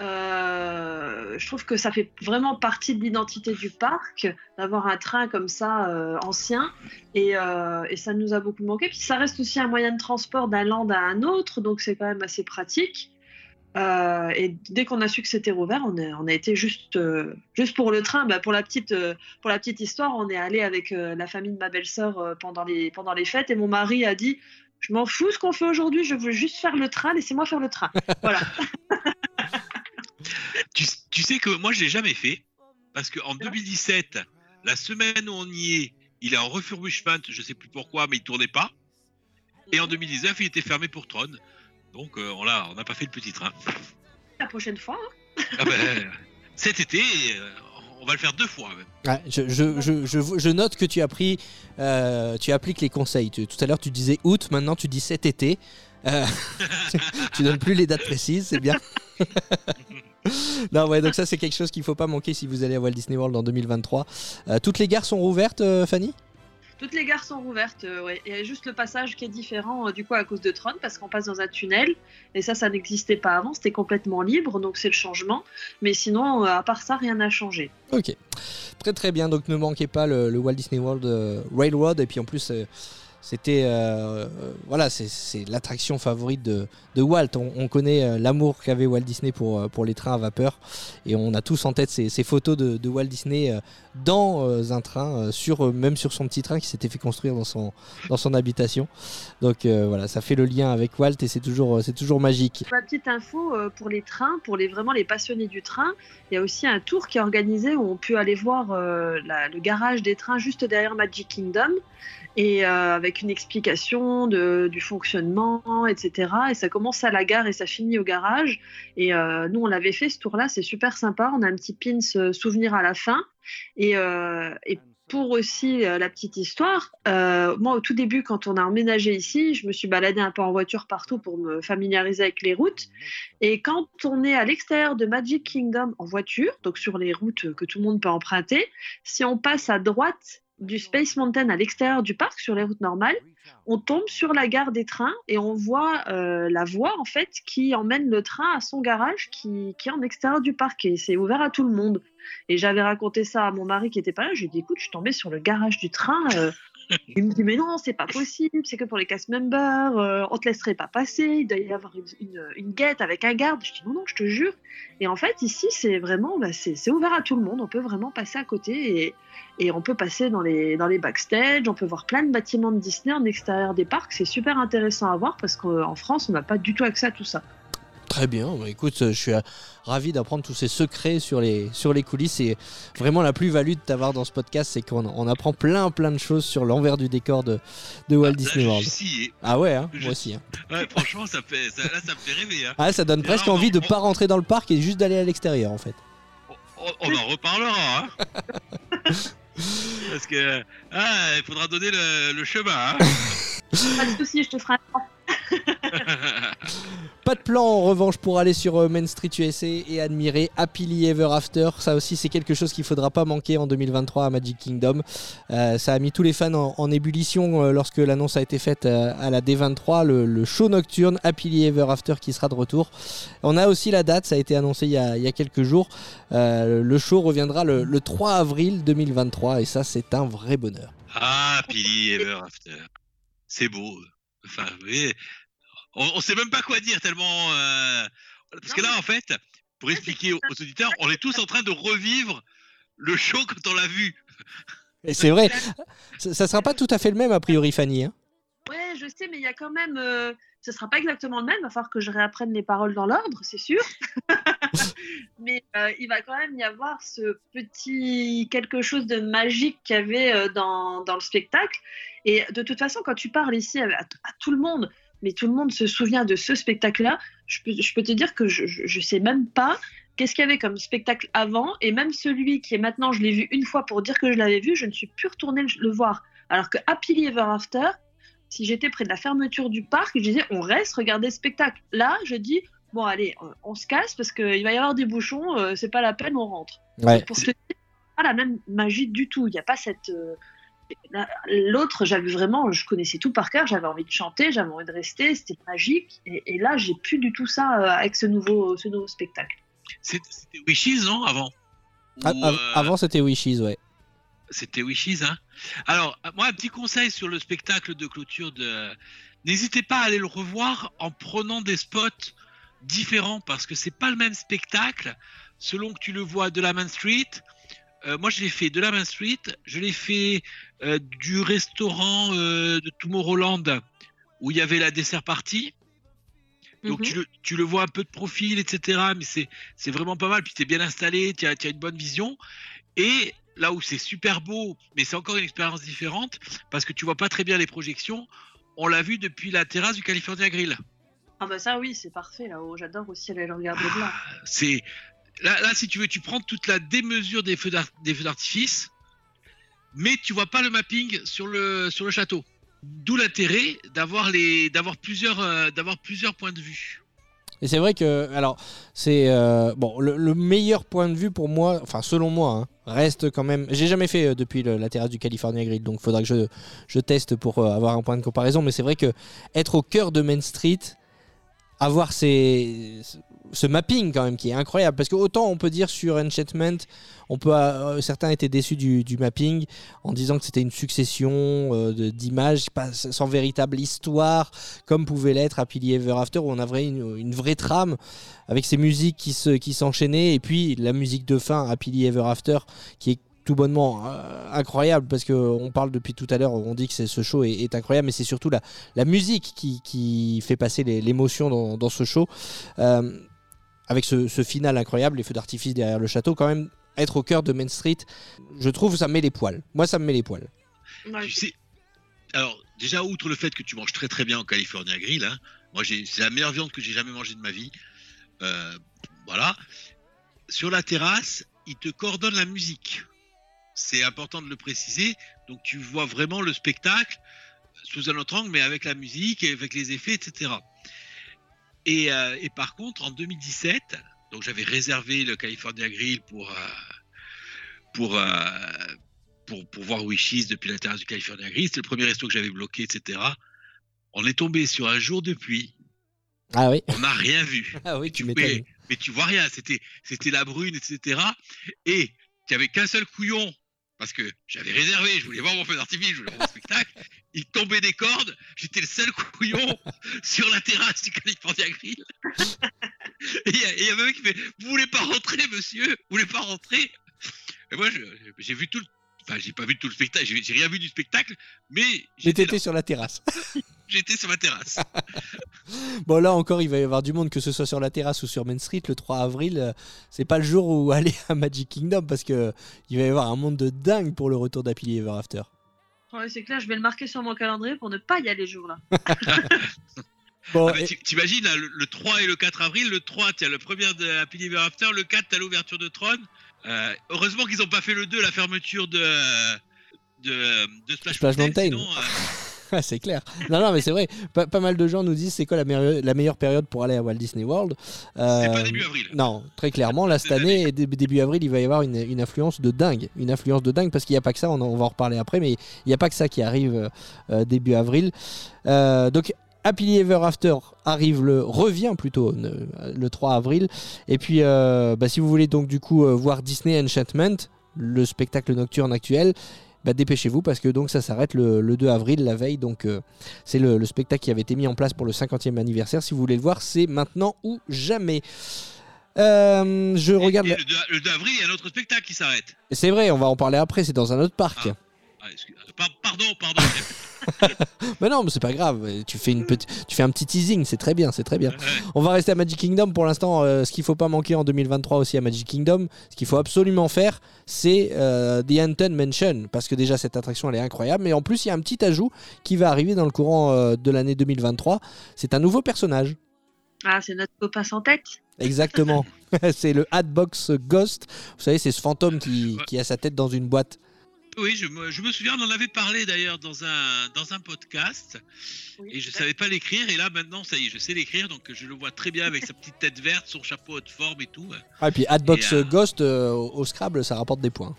Euh, je trouve que ça fait vraiment partie de l'identité du parc d'avoir un train comme ça euh, ancien et, euh, et ça nous a beaucoup manqué. Puis ça reste aussi un moyen de transport d'un land à un autre, donc c'est quand même assez pratique. Et dès qu'on a su que c'était rouvert, on a, on été juste, juste pour le train. Bah, pour, la petite, pour la petite histoire, on est allé avec la famille de ma belle-sœur pendant, les, pendant les fêtes et mon mari a dit Je m'en fous ce qu'on fait aujourd'hui, je veux juste faire le train, laissez-moi faire le train. Voilà.
Tu, tu sais que moi, je l'ai jamais fait. Parce qu'en 2017, la semaine où on y est, il est en refurbishment, je sais plus pourquoi, mais il tournait pas. Et en 2019, il était fermé pour Tron. Donc, euh, on l'a- on n'a pas fait le petit train.
La prochaine fois. hein.
Ah ben, cet été, euh, on va le faire deux fois même.
Ouais, je, je- je- je- je note que tu as pris, euh, tu appliques les conseils. Tu- tout à l'heure, tu disais août, maintenant tu dis cet été. Euh, tu, tu donnes plus les dates précises, c'est bien. non, ouais, donc ça, c'est quelque chose qu'il faut pas manquer si vous allez à Walt Disney World en 2023. Euh, toutes les gares sont rouvertes, euh, Fanny?
Toutes les gares sont rouvertes, euh, ouais. Il y a juste le passage qui est différent euh, du coup à cause de Tron parce qu'on passe dans un tunnel et ça, ça n'existait pas avant. C'était complètement libre, donc c'est le changement. Mais sinon, euh, à part ça, rien n'a changé.
Ok, très très bien. Donc ne manquez pas le, le Walt Disney World euh, Railroad. Et puis en plus, euh, c'était euh, euh, voilà, c'est- l'attraction favorite de, Walt. On, on connaît euh, l'amour qu'avait Walt Disney pour, pour les trains à vapeur. Et on a tous en tête ces, photos de, Walt Disney dans un train, sur, même sur son petit train qui s'était fait construire dans son, dans son habitation. Donc voilà, ça fait le lien avec Walt et c'est toujours, toujours magique.
Ma petite info pour les trains, pour les vraiment les passionnés du train, il y a aussi un tour qui est organisé où on peut aller voir le garage des trains juste derrière Magic Kingdom et euh, avec une explication du fonctionnement, etc. Et ça commence à la gare et ça finit au garage. Et euh, nous, on l'avait fait ce tour-là, c'est super sympa. On a un petit pins euh, souvenir à la fin. Et, pour aussi la petite histoire, moi au tout début quand on a emménagé ici, je me suis baladée un peu en voiture partout pour me familiariser avec les routes. Et quand on est à l'extérieur de Magic Kingdom en voiture, donc sur les routes que tout le monde peut emprunter, si on passe à droite du Space Mountain à l'extérieur du parc sur les routes normales, on tombe sur la gare des trains et on voit euh, la voie en fait qui emmène le train à son garage qui, qui est en extérieur du parc et c'est ouvert à tout le monde. Et j'avais raconté ça à mon mari qui était pas là. Je lui ai dit écoute, je suis tombée sur le garage du train. euh. Il me dit mais non, c'est pas possible, c'est que pour les cast members, euh, on te laisserait pas passer, il doit y avoir une, une, guette avec un garde. Je dis non, non, je te jure. Et en fait, ici, c'est vraiment, bah, c'est ouvert à tout le monde, on peut vraiment passer à côté et, on peut passer dans les backstage, on peut voir plein de bâtiments de Disney en extérieur des parcs, c'est super intéressant à voir parce qu'en France, on n'a pas du tout accès à tout ça.
Très bien, Bah, écoute, euh, je suis euh, ravi d'apprendre tous ces secrets sur les, sur les coulisses et vraiment la plus-value de t'avoir dans ce podcast, c'est qu'on on apprend plein plein de choses sur l'envers du décor de, de Walt
Là,
Disney
je
World.
suis scié.
Ah ouais, hein,
Je-
moi aussi. hein.
Ouais, franchement, ça fait, ça, là, ça me fait rêver. Hein.
Ah, ça donne presque envie de
bon.
pas rentrer dans le parc et juste d'aller à l'extérieur en fait.
On, on en reparlera. Hein. Parce que ah, il faudra donner le, le chemin. Hein.
Pas de souci, je te ferai un
Pas de plan en revanche pour aller sur euh, Main Street USA et admirer Happily Ever After. Ça aussi, c'est quelque chose qu'il faudra pas manquer en 2023 à Magic Kingdom. Euh, ça a mis tous les fans en, ébullition euh, lorsque l'annonce a été faite à la D23, le, show nocturne Happily Ever After qui sera de retour. On a aussi la date, ça a été annoncé il y a, quelques jours. Le show reviendra le, le 3 avril 2023 et ça, c'est un vrai bonheur.
Pili Ever After. C'est beau. Enfin, vous voyez, on, on sait même pas quoi dire tellement. euh, Parce que là, en fait, pour expliquer aux, aux auditeurs, on est tous en train de revivre le show quand on l'a vu.
Et c'est vrai, ça, ça sera pas tout à fait le même a priori, Fanny. hein.
Ouais, je sais, mais il y a quand même. euh, ce sera pas exactement le même. Il va falloir que je réapprenne les paroles dans l'ordre, c'est sûr. mais euh, il va quand même y avoir ce petit quelque chose de magique qu'il y avait euh, dans, dans le spectacle. Et de toute façon, quand tu parles ici à, tout le monde, mais tout le monde se souvient de ce spectacle-là, je peux, te dire que je, je sais même pas qu'est-ce qu'il y avait comme spectacle avant. Et même celui qui est maintenant, je l'ai vu une fois pour dire que je l'avais vu, je ne suis plus retournée le, le voir. Alors que Happily Ever After, si j'étais près de la fermeture du parc, je disais on reste regarder le spectacle. Là, je dis bon allez, on, on se casse parce qu'il va y avoir des bouchons, euh, c'est pas la peine, on rentre.
Ouais.
Pour te dire, pas la même magie du tout. Il n'y a pas cette euh, la- L'autre, j'avais vraiment, je connaissais tout par cœur, j'avais envie de chanter, j'avais envie de rester, c'était magique. Et, et là, j'ai plus du tout ça euh, avec ce nouveau, ce nouveau spectacle.
C'était Wishes, non Avant?
A-
Ou,
av-
euh,
Avant, c'était Wishes, ouais.
C'était Wishes, hein. Alors, moi, un petit conseil sur le spectacle de clôture de. N'hésitez pas à aller le revoir en prenant des spots différents parce que c'est pas le même spectacle selon que tu le vois de la Main Street. Euh, moi, je l'ai fait de la Main Street, je l'ai fait euh, du restaurant euh, de Tomorrowland où il y avait la dessert party. Donc
Mhm.
tu, le, tu le vois un peu de profil, etc. Mais c'est, vraiment pas mal. Puis tu es bien installé, tu as, as une bonne vision. Et là où c'est super beau, mais c'est encore une expérience différente parce que tu vois pas très bien les projections. On l'a vu depuis la terrasse du California Grill.
Ah bah ça oui, c'est parfait là-haut. J'adore aussi aller le regarder de là.
C'est là, là, si tu veux, tu prends toute la démesure des feux, d'ar- des feux d'artifice, mais tu vois pas le mapping sur le sur le château. D'où l'intérêt d'avoir les d'avoir plusieurs euh, d'avoir plusieurs points de vue.
Et c'est vrai que, alors, c'est euh, bon, le, le meilleur point de vue pour moi, enfin selon moi, hein, reste quand même. J'ai jamais fait euh, depuis le- la terrasse du California Grill, donc faudra que je, je teste pour euh, avoir un point de comparaison. Mais c'est vrai que être au cœur de Main Street, avoir ce mapping quand même qui est incroyable, parce que autant on peut dire sur Enchantment, on peut, euh, certains étaient déçus du, mapping en disant que c'était une succession euh, d'images sans véritable histoire comme pouvait l'être Happily Ever After, où on avait une, vraie trame avec ces musiques qui s'enchaînaient, et puis la musique de fin, Happily Ever After, qui est tout bonnement euh, incroyable, parce qu'on parle depuis tout à l'heure, on dit que ce show est, est incroyable, mais c'est surtout la, la musique qui, qui fait passer l'émotion dans, dans ce show. Euh, avec ce, ce final incroyable, les feux d'artifice derrière le château, quand même, être au cœur de Main Street, je trouve ça me met les poils. Moi, ça me met les poils.
Ouais,
Tu sais, alors déjà outre le fait que tu manges très très bien au California Grill, hein, moi j'ai c'est la meilleure viande que j'ai jamais mangée de ma vie. Euh, voilà. Sur la terrasse, ils te coordonnent la musique. C'est important de le préciser. Donc tu vois vraiment le spectacle sous un autre angle, mais avec la musique et avec les effets, etc. Et, euh, et par contre, en 2017, donc j'avais réservé le California Grill pour euh, pour euh, pour, pour voir Wishes depuis la terrasse du California Grill. C'était le premier resto que j'avais bloqué, etc. On est tombé sur un jour de pluie.
Ah oui
On n'a rien vu.
Ah oui, tu
mais, mais tu vois rien. C'était, c'était la brune, etc. Et il n'y avait qu'un seul couillon. Parce que j'avais réservé, je voulais voir mon feu d'artifice, je voulais voir mon spectacle. Il tombait des cordes, j'étais le seul couillon sur la terrasse du California Grill. Et il y, avait un mec qui fait Vous voulez pas rentrer, monsieur? Vous voulez pas rentrer? Et moi, j'ai vu tout le. Enfin, j'ai pas vu tout le spectacle, j'ai rien vu du spectacle, mais
Mais
j'étais
t'étais sur la terrasse.
j'étais sur ma terrasse.
Bon là encore il va y avoir du monde que ce soit sur la terrasse ou sur Main Street le 3 avril euh, c'est pas le jour où aller à Magic Kingdom parce que il va y avoir un monde de dingue pour le retour d'Happily Ever After.
Ouais, c'est clair, je vais le marquer sur mon calendrier pour ne pas y aller.
Bon,
Ah bah,
et-
t'i- T'imagines, là, le, le 3 et le 4 avril, le 3, t'as le premier de Happy Ever After, le 4, t'as l'ouverture de Tron. Euh, heureusement qu'ils n'ont pas fait le 2, la fermeture de, de, de Splash,
Splash Mountain.
sinon, euh,
Ah, c'est clair. Non, non, mais c'est vrai. Pas, pas mal de gens nous disent c'est quoi la, meilleure- la meilleure période pour aller à Walt Disney World?
c'est
Euh,
pas début avril.
Non, très clairement, là, cette année, dé- début avril, il va y avoir une, une influence de dingue. Une influence de dingue parce qu'il n'y a pas que ça, on, va en reparler après, mais il n'y a pas que ça qui arrive euh, euh, début avril. Euh, donc, Happily Ever After arrive le revient plutôt le 3 avril et puis euh, bah, si vous voulez donc du coup euh, voir Disney Enchantment le spectacle nocturne actuel bah, dépêchez-vous parce que donc ça s'arrête le, le 2 avril la veille donc euh, c'est le, le spectacle qui avait été mis en place pour le 50e anniversaire si vous voulez le voir c'est maintenant ou jamais Euh, je
Et-
regarde
et
la-
le, 2, le 2 avril, il y a un autre spectacle qui s'arrête.
c'est vrai on va en parler après c'est dans un autre parc
Ah. Ah, excuse- par- pardon, pardon.
mais non mais c'est pas grave tu fais une petite tu fais un petit teasing c'est très bien c'est très bien
Ouais.
On va rester à Magic Kingdom pour l'instant. euh, ce qu'il faut pas manquer en 2023 aussi à Magic Kingdom, ce qu'il faut absolument faire, c'est euh, The Haunted Mansion parce que déjà cette attraction elle est incroyable. Mais en plus il y a un petit ajout qui va arriver dans le courant euh, de l'année 2023. C'est un nouveau personnage.
Ah, c'est notre copain sans tête?
Exactement. c'est le Hatbox Ghost. Vous savez, c'est ce fantôme qui, qui a sa tête dans une boîte.
Oui, je me, je me souviens, on en avait parlé d'ailleurs dans un, dans un podcast.
Oui.
Et je savais pas l'écrire, et là maintenant, ça y est, je sais l'écrire, donc je le vois très bien avec sa petite tête verte, son chapeau haute forme et tout.
Ah, et puis Hatbox
Et, euh,
Ghost euh, au, au Scrabble, ça rapporte des points.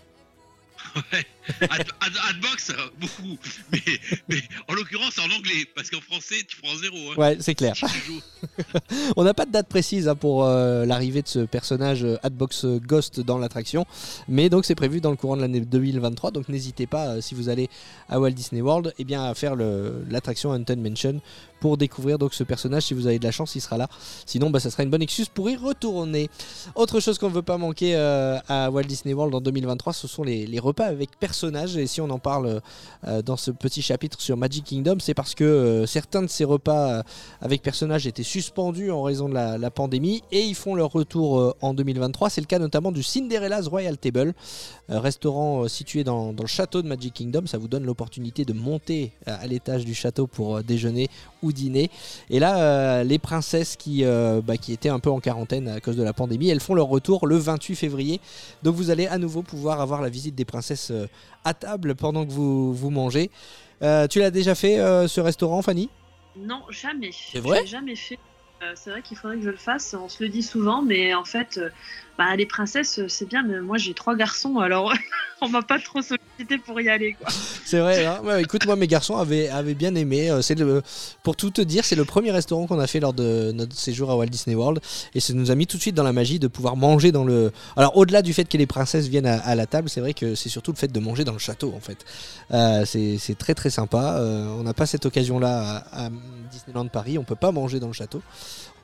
Ouais. Ad- ad- Adbox, beaucoup. Mais, mais en l'occurrence, en anglais. Parce qu'en français, tu prends zéro. Hein.
Ouais, c'est clair. On n'a pas de date précise hein, pour euh, l'arrivée de ce personnage euh, Adbox Ghost dans l'attraction, mais donc c'est prévu dans le courant de l'année 2023. Donc n'hésitez pas, euh, si vous allez à Walt Disney World, eh bien à faire l'attraction Haunted Mansion pour découvrir donc ce personnage. Si vous avez de la chance, il sera là. Sinon, bah, ça sera une bonne excuse pour y retourner. Autre chose qu'on ne veut pas manquer euh, à Walt Disney World en 2023, ce sont les, les repas avec Et si on en parle euh, dans ce petit chapitre sur Magic Kingdom, c'est parce que euh, certains de ces repas euh, avec personnages étaient suspendus en raison de la, pandémie et ils font leur retour euh, en 2023. C'est le cas notamment du Cinderella's Royal Table, euh, restaurant euh, situé dans, le château de Magic Kingdom. Ça vous donne l'opportunité de monter euh, à l'étage du château pour euh, déjeuner ou dîner. Et là, euh, les princesses qui, euh, bah, qui étaient un peu en quarantaine à cause de la pandémie, elles font leur retour le 28 février. Donc vous allez à nouveau pouvoir avoir la visite des princesses euh, à table pendant que vous, vous mangez. Tu l'as déjà fait ce restaurant, Fanny?
Non, jamais.
C'est vrai?
Jamais fait. Euh, c'est vrai qu'il faudrait que je le fasse. On se le dit souvent, mais en fait, euh, bah, les princesses, euh, c'est bien, mais moi j'ai trois garçons, alors on m'a pas trop sollicité pour y aller.
C'est vrai, hein écoute, moi mes garçons avaient, bien aimé. C'est le, pour tout te dire, c'est le premier restaurant qu'on a fait lors de notre séjour à Walt Disney World. Et ça nous a mis tout de suite dans la magie de pouvoir manger dans le. Alors au-delà du fait que les princesses viennent à, la table, c'est vrai que c'est surtout le fait de manger dans le château en fait. C'est très très sympa. On n'a pas cette occasion-là à, à Disneyland Paris. On peut pas manger dans le château.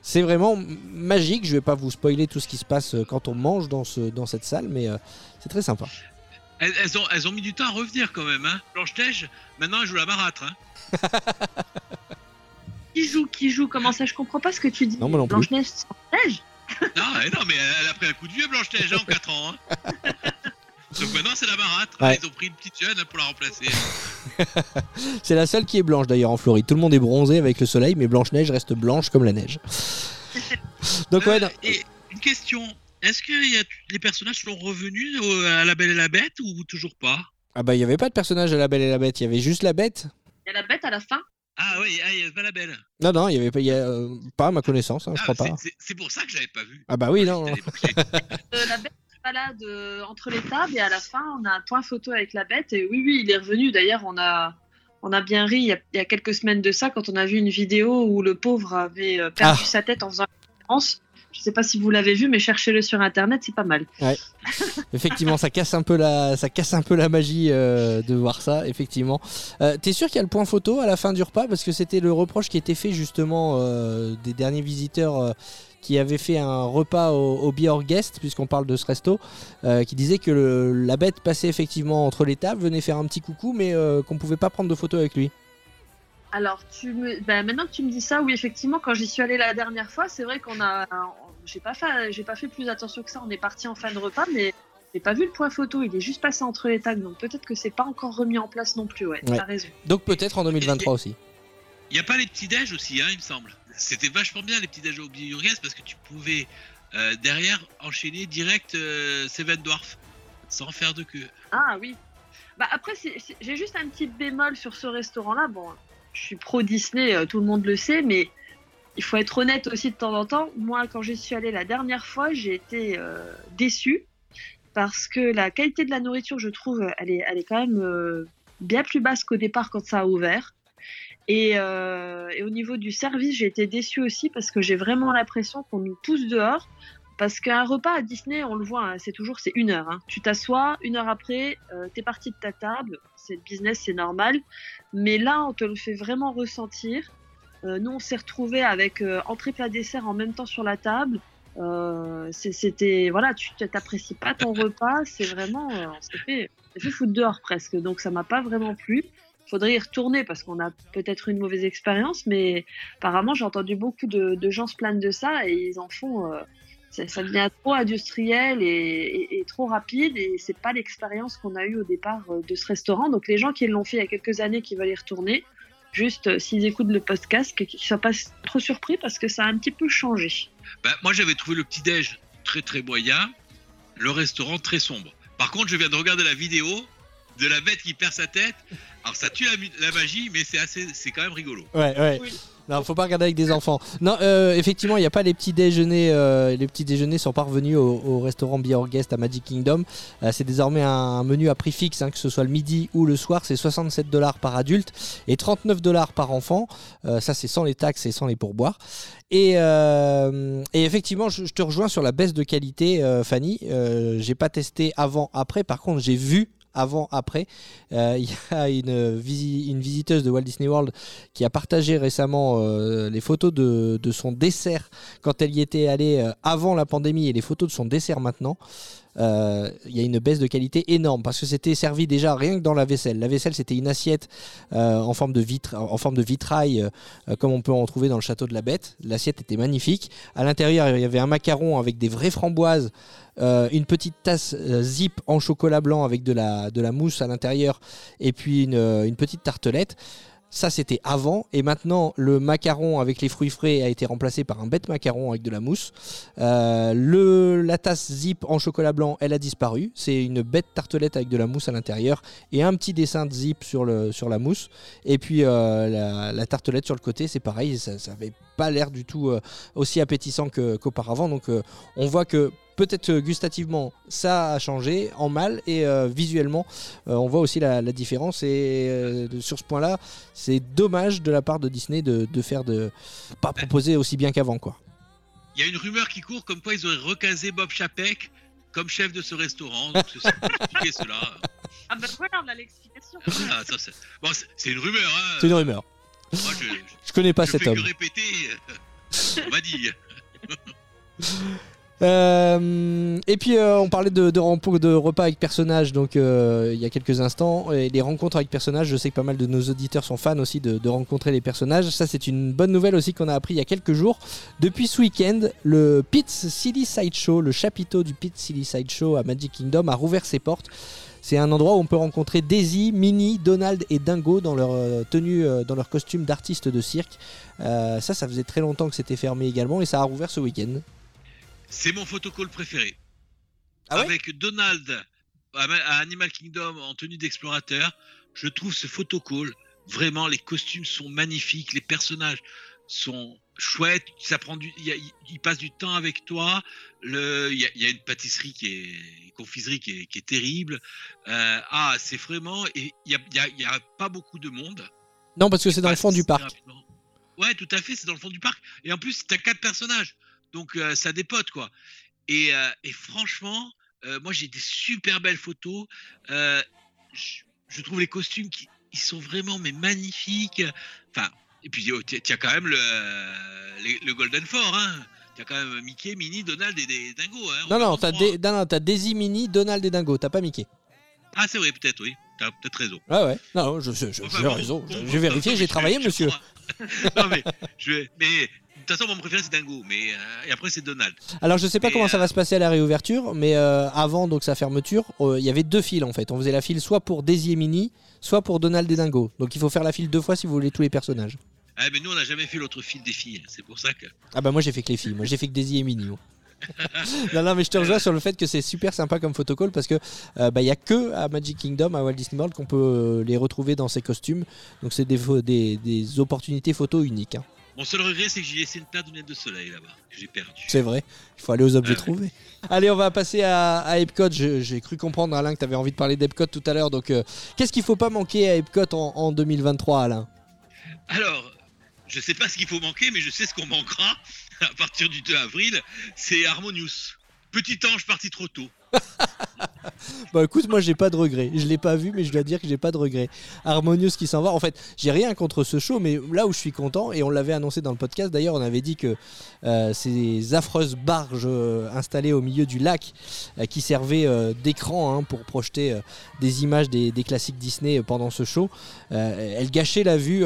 C'est vraiment magique. Je vais pas vous spoiler tout ce qui se passe euh, quand on mange dans, ce, dans cette salle, mais euh, c'est très sympa.
Elles, elles ont, elles ont mis du temps à revenir quand même. Hein. Blanche-Neige, maintenant elle joue la marâtre. Hein.
Qui joue, qui joue? Comment ça Je comprends pas ce que tu dis.
Non, moi non plus.
Blanche-Neige sans neige
Non, non, mais elle a pris un coup de vieux Blanche-Neige hein, en 4 ans. Hein. Donc maintenant c'est la marâtre.
Ouais.
Ils ont pris une petite jeune pour la remplacer.
C'est la seule qui est blanche d'ailleurs en Floride. Tout le monde est bronzé avec le soleil, mais Blanche-Neige reste blanche comme la neige. Donc ouais,
Euh. Et une question. Est-ce que y a- les personnages sont revenus au- à La Belle et la Bête ou toujours pas?
Ah bah il y avait pas de personnage à la Belle et la Bête, il y avait juste la Bête.
Il y a la bête à la fin.
Ah oui, ah, il y a pas la Belle.
Non non, il y avait pas, y a, euh, pas à ma connaissance, hein, je
Ah,
crois pas.
c'est- pour ça que je l'avais pas vu.
Ah bah oui non. non.
Euh, la bête balade entre les tables et à la fin, on a un point photo avec la bête. Et oui, oui, il est revenu. D'ailleurs, on a, on a bien ri il y a, il y a quelques semaines de ça quand on a vu une vidéo où le pauvre avait euh, perdu
Ah.
sa tête en faisant une conférence. Je sais pas si vous l'avez vu, mais cherchez-le sur internet, c'est pas mal.
Effectivement, ça casse un peu la, ça casse un peu la magie euh, de voir ça. Effectivement. Euh, T'es sûr qu'il y a le point photo à la fin du repas? Parce que c'était le reproche qui était fait justement euh, des derniers visiteurs. Qui avaient fait un repas au, au Be Our Guest, puisqu'on parle de ce resto, euh, qui disait que le- la bête passait effectivement entre les tables, venait faire un petit coucou, mais euh, qu'on pouvait pas prendre de photo avec lui.
Alors, tu me... ben, maintenant que tu me dis ça, oui, effectivement, quand j'y suis allée la dernière fois, c'est vrai qu'on a. J'ai pas, fait... j'ai pas fait plus attention que ça. On est parti en fin de repas, mais j'ai pas vu le point photo. Il est juste passé entre les tables, donc peut-être que c'est pas encore remis en place non plus. Ouais,
Ouais.
t'as raison.
Donc peut-être en 2023 aussi.
Il n'y a pas les petits déj aussi, hein, il me semble. C'était vachement bien les petits déj au Biurgas parce que tu pouvais euh, derrière enchaîner direct euh, Seven Dwarfs sans faire de queue.
Ah oui. Bah après, j'ai juste un petit bémol sur ce restaurant-là. Bon, je suis pro Disney, euh, tout le monde le sait, mais il faut être honnête aussi de temps en temps. Moi, quand j'y suis allée la dernière fois, j'ai été déçue parce que la qualité de la nourriture, je trouve, elle est, elle est quand même bien plus basse qu'au départ quand ça a ouvert. Et, euh, et au niveau du service, j'ai été déçue aussi parce que j'ai vraiment l'impression qu'on nous pousse dehors. Parce qu'un repas à Disney, on le voit, hein, c'est toujours c'est une heure. hein. Tu t'assois, une heure après, euh, t'es parti de ta table. C'est le business, c'est normal. Mais là, on te le fait vraiment ressentir. Euh, nous, on s'est retrouvés avec euh, entrée plat dessert en même temps sur la table. Euh, C'était voilà, tu t'apprécies pas ton repas. C'est vraiment, euh, on s'est fait, fait foutre dehors presque. Donc ça m'a pas vraiment plu. Faudrait y retourner parce qu'on a peut-être une mauvaise expérience, mais apparemment j'ai entendu beaucoup de, gens se plaindre de ça et ils en font. euh, ça, devient trop industriel et trop rapide et c'est pas l'expérience qu'on a eue au départ euh, de ce restaurant. Donc les gens qui l'ont fait il y a quelques années qui veulent y retourner, juste euh, s'ils écoutent le podcast, qu'ils ne soient pas trop surpris parce que ça a un petit peu changé.
Bah, moi j'avais trouvé le petit déj très très moyen, le restaurant très sombre. Par contre, je viens de regarder la vidéo de la bête qui perd sa tête. Alors ça tue la, magie, mais c'est assez, c'est quand même rigolo.
Ouais, ouais.
Oui.
Non, faut pas regarder avec des enfants. Non, euh, effectivement, il n'y a pas les petits déjeuners. euh, les petits déjeuners sont pas revenus au, au restaurant Beer Guest à Magic Kingdom. Euh, c'est désormais un, menu à prix fixe, hein, que ce soit le midi ou le soir. C'est 67 dollars par adulte et 39 dollars par enfant. Euh, ça, c'est sans les taxes et sans les pourboires. Et, euh, et effectivement, je, je te rejoins sur la baisse de qualité, euh, Fanny. Euh, j'ai pas testé avant, après. Par contre, j'ai vu avant, après. Euh, Il y a une, visi- une visiteuse de Walt Disney World qui a partagé récemment euh, les photos de, de son dessert quand elle y était allée euh, avant la pandémie et les photos de son dessert maintenant. Euh, Il y a une baisse de qualité énorme parce que c'était servi déjà rien que dans la vaisselle. La vaisselle c'était une assiette euh, en, forme de vitre, en forme de vitrail euh, comme on peut en trouver dans le château de la Bête. L'assiette était magnifique. À l'intérieur il y avait un macaron avec des vraies framboises, une petite tasse zip en chocolat blanc avec de la, mousse à l'intérieur et puis une petite tartelette. Ça, c'était avant. Et maintenant, le macaron avec les fruits frais a été remplacé par un bête macaron avec de la mousse. Euh, le, la tasse zip en chocolat blanc, elle a disparu. C'est une bête tartelette avec de la mousse à l'intérieur et un petit dessin de zip sur, la mousse. Et puis euh, la, tartelette sur le côté, c'est pareil. Ça n'avait pas l'air du tout euh, aussi appétissant qu'auparavant. Donc, on voit que peut-être euh, gustativement, ça a changé en mal et euh, visuellement, euh, on voit aussi la, la différence. Et euh, sur ce point-là, c'est dommage de la part de Disney de, de faire de pas proposer aussi bien qu'avant, quoi.
Il y a une rumeur qui court comme quoi ils auraient recasé Bob Chapek comme chef de ce restaurant. Donc, expliquer cela.
Ah bah voilà, on a l'explication.
Ah, ça, c'est... Bon, une rumeur. Hein.
C'est une rumeur.
Moi, je,
Je connais pas
je
cet
fais
homme.
que répéter. On m'a dit.
Euh, et puis euh, on parlait de, de, repas avec personnages donc euh, il y a quelques instants et les rencontres avec personnages je sais que pas mal de nos auditeurs sont fans aussi de, rencontrer les personnages ça c'est une bonne nouvelle aussi qu'on a appris il y a quelques jours depuis ce week-end le Pitts Silly Side Show le chapiteau du Pitts Silly Side Show à Magic Kingdom a rouvert ses portes c'est un endroit où on peut rencontrer Daisy, Minnie, Donald et Dingo dans leur tenue, dans leur costume d'artistes de cirque. Ça, ça faisait très longtemps que c'était fermé également et ça a rouvert ce week-end.
C'est mon photocall préféré.
Ah ouais?
Avec Donald à Animal Kingdom en tenue d'explorateur, je trouve ce photocall vraiment les costumes sont magnifiques, les personnages sont chouettes, ça prend du, il, passe du temps avec toi. Le, il y a, il y a une pâtisserie qui est, une confiserie qui est, qui est terrible. Euh, ah, c'est vraiment et il y a, y a- il y a pas beaucoup de monde.
Non, parce que c'est dans le fond du parc.
rapidement. Ouais, tout à fait, c'est dans le fond du parc. Et en plus, t'as quatre personnages, donc euh, ça dépote quoi. Et, euh, et franchement, euh, moi j'ai des super belles photos. Je, je trouve les costumes qui ils sont vraiment mais magnifiques. Enfin, et puis oh, tu as quand même le, le Golden Four, hein. Tu as quand même Mickey, Minnie, Donald et des dingos. Hein,
Non,
On
non,
est
t'as. Dai- non, non, t'as Daisy, Minnie, Donald et Dingo, t'as pas Mickey.
Ah, c'est vrai, peut-être, oui. T'as peut-être raison.
Ah ouais, non, je, je- je-
Enfin,
j'ai
bon,
raison,
bon,
j'ai
bon,
vérifié, j'ai travaillé, monsieur.
non, mais, je vais- mais de toute façon, mon préféré c'est Dingo, mais euh, et après c'est Donald.
Alors je sais pas comment ça
euh,
va se passer à la réouverture, mais euh, avant donc sa fermeture, euh, il y avait deux files en fait. On faisait la file soit pour Daisy et Minnie, soit pour Donald et Dingo. Donc il faut faire la file deux fois si vous voulez tous les personnages.
Ah, mais nous on n'a jamais fait l'autre fil des filles, c'est pour ça que.
Ah bah moi j'ai fait que les filles, moi j'ai fait que Daisy et Minnie. moi. non non mais je te rejoins sur le fait que c'est super sympa comme photocall parce que euh, bah, il y a que à Magic Kingdom à Walt Disney World qu'on peut les retrouver dans ces costumes. Donc c'est des, des, des opportunités photos uniques. hein.
Mon seul regret c'est que j'ai laissé une paire de lunettes de soleil là-bas, que j'ai perdu.
C'est vrai, il faut aller aux objets
Ouais.
trouvés. Allez, on va passer à, à Epcot. J'ai cru comprendre, Alain, que tu avais envie de parler d'Epcot tout à l'heure. Donc, euh, qu'est-ce qu'il faut pas manquer à Epcot en, en 2023, Alain?
Alors, je sais pas ce qu'il faut manquer, mais je sais ce qu'on manquera à partir du 2 avril, c'est Harmonious. Petit ange parti trop tôt.
Bah écoute, moi j'ai pas de regret. Je l'ai pas vu, mais je dois dire que j'ai pas de regret. Harmonious qui s'en va. En fait, j'ai rien contre ce show, mais là où je suis content, et on l'avait annoncé dans le podcast d'ailleurs, on avait dit que euh, ces affreuses barges euh, installées au milieu du lac euh, qui servaient d'écran hein, pour projeter des images des, classiques Disney pendant ce show, elles gâchaient la vue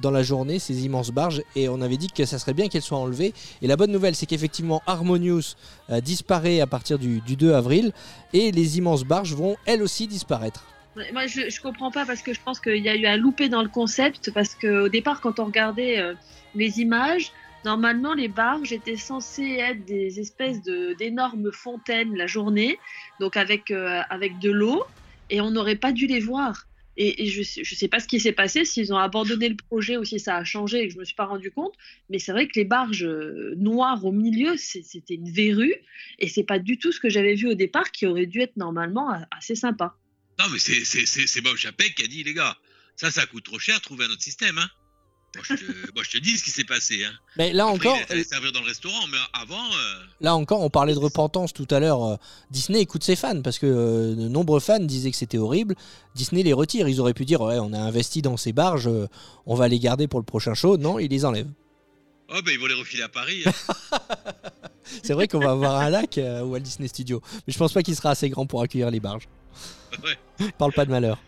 dans la journée, ces immenses barges, et on avait dit que ça serait bien qu'elles soient enlevées. Et la bonne nouvelle, c'est qu'effectivement Harmonious disparaît à partir du 2 avril et les immenses barges vont elles aussi disparaître.
Moi, je, je comprends pas parce que je pense qu'il y a eu un loupé dans le concept. Parce qu'au départ, quand on regardait euh, les images, normalement, les barges étaient censées être des espèces d'énormes fontaines la journée, donc avec, euh, avec de l'eau, et on n'aurait pas dû les voir. Et, je, je sais pas ce qui s'est passé, s'ils ont abandonné le projet ou si ça a changé et que je me suis pas rendu compte. Mais c'est vrai que les barges euh, noires au milieu, c'était une verrue. Et c'est pas du tout ce que j'avais vu au départ, qui aurait dû être normalement assez sympa.
Non, mais c'est Bob Chapek qui a dit, les gars, ça, ça coûte trop cher, trouvez un autre système. Hein. Moi, je te, moi, je te dis ce qui s'est passé. Hein.
Mais là
Après,
encore,
il allait servir dans le restaurant, mais avant, euh,
là encore, on parlait de repentance tout à l'heure. euh, Disney écoute ses fans parce que euh, de nombreux fans disaient que c'était horrible. Disney les retire. Ils auraient pu dire ouais, on a investi dans ces barges, euh, on va les garder pour le prochain show. Non, ils les enlèvent.
oh, ben, ils vont les refiler à Paris. hein.
C'est vrai qu'on va avoir un lac euh, au Walt Disney Studio, mais je pense pas qu'il sera assez grand pour accueillir les barges.
Ouais.
Parle pas de malheur.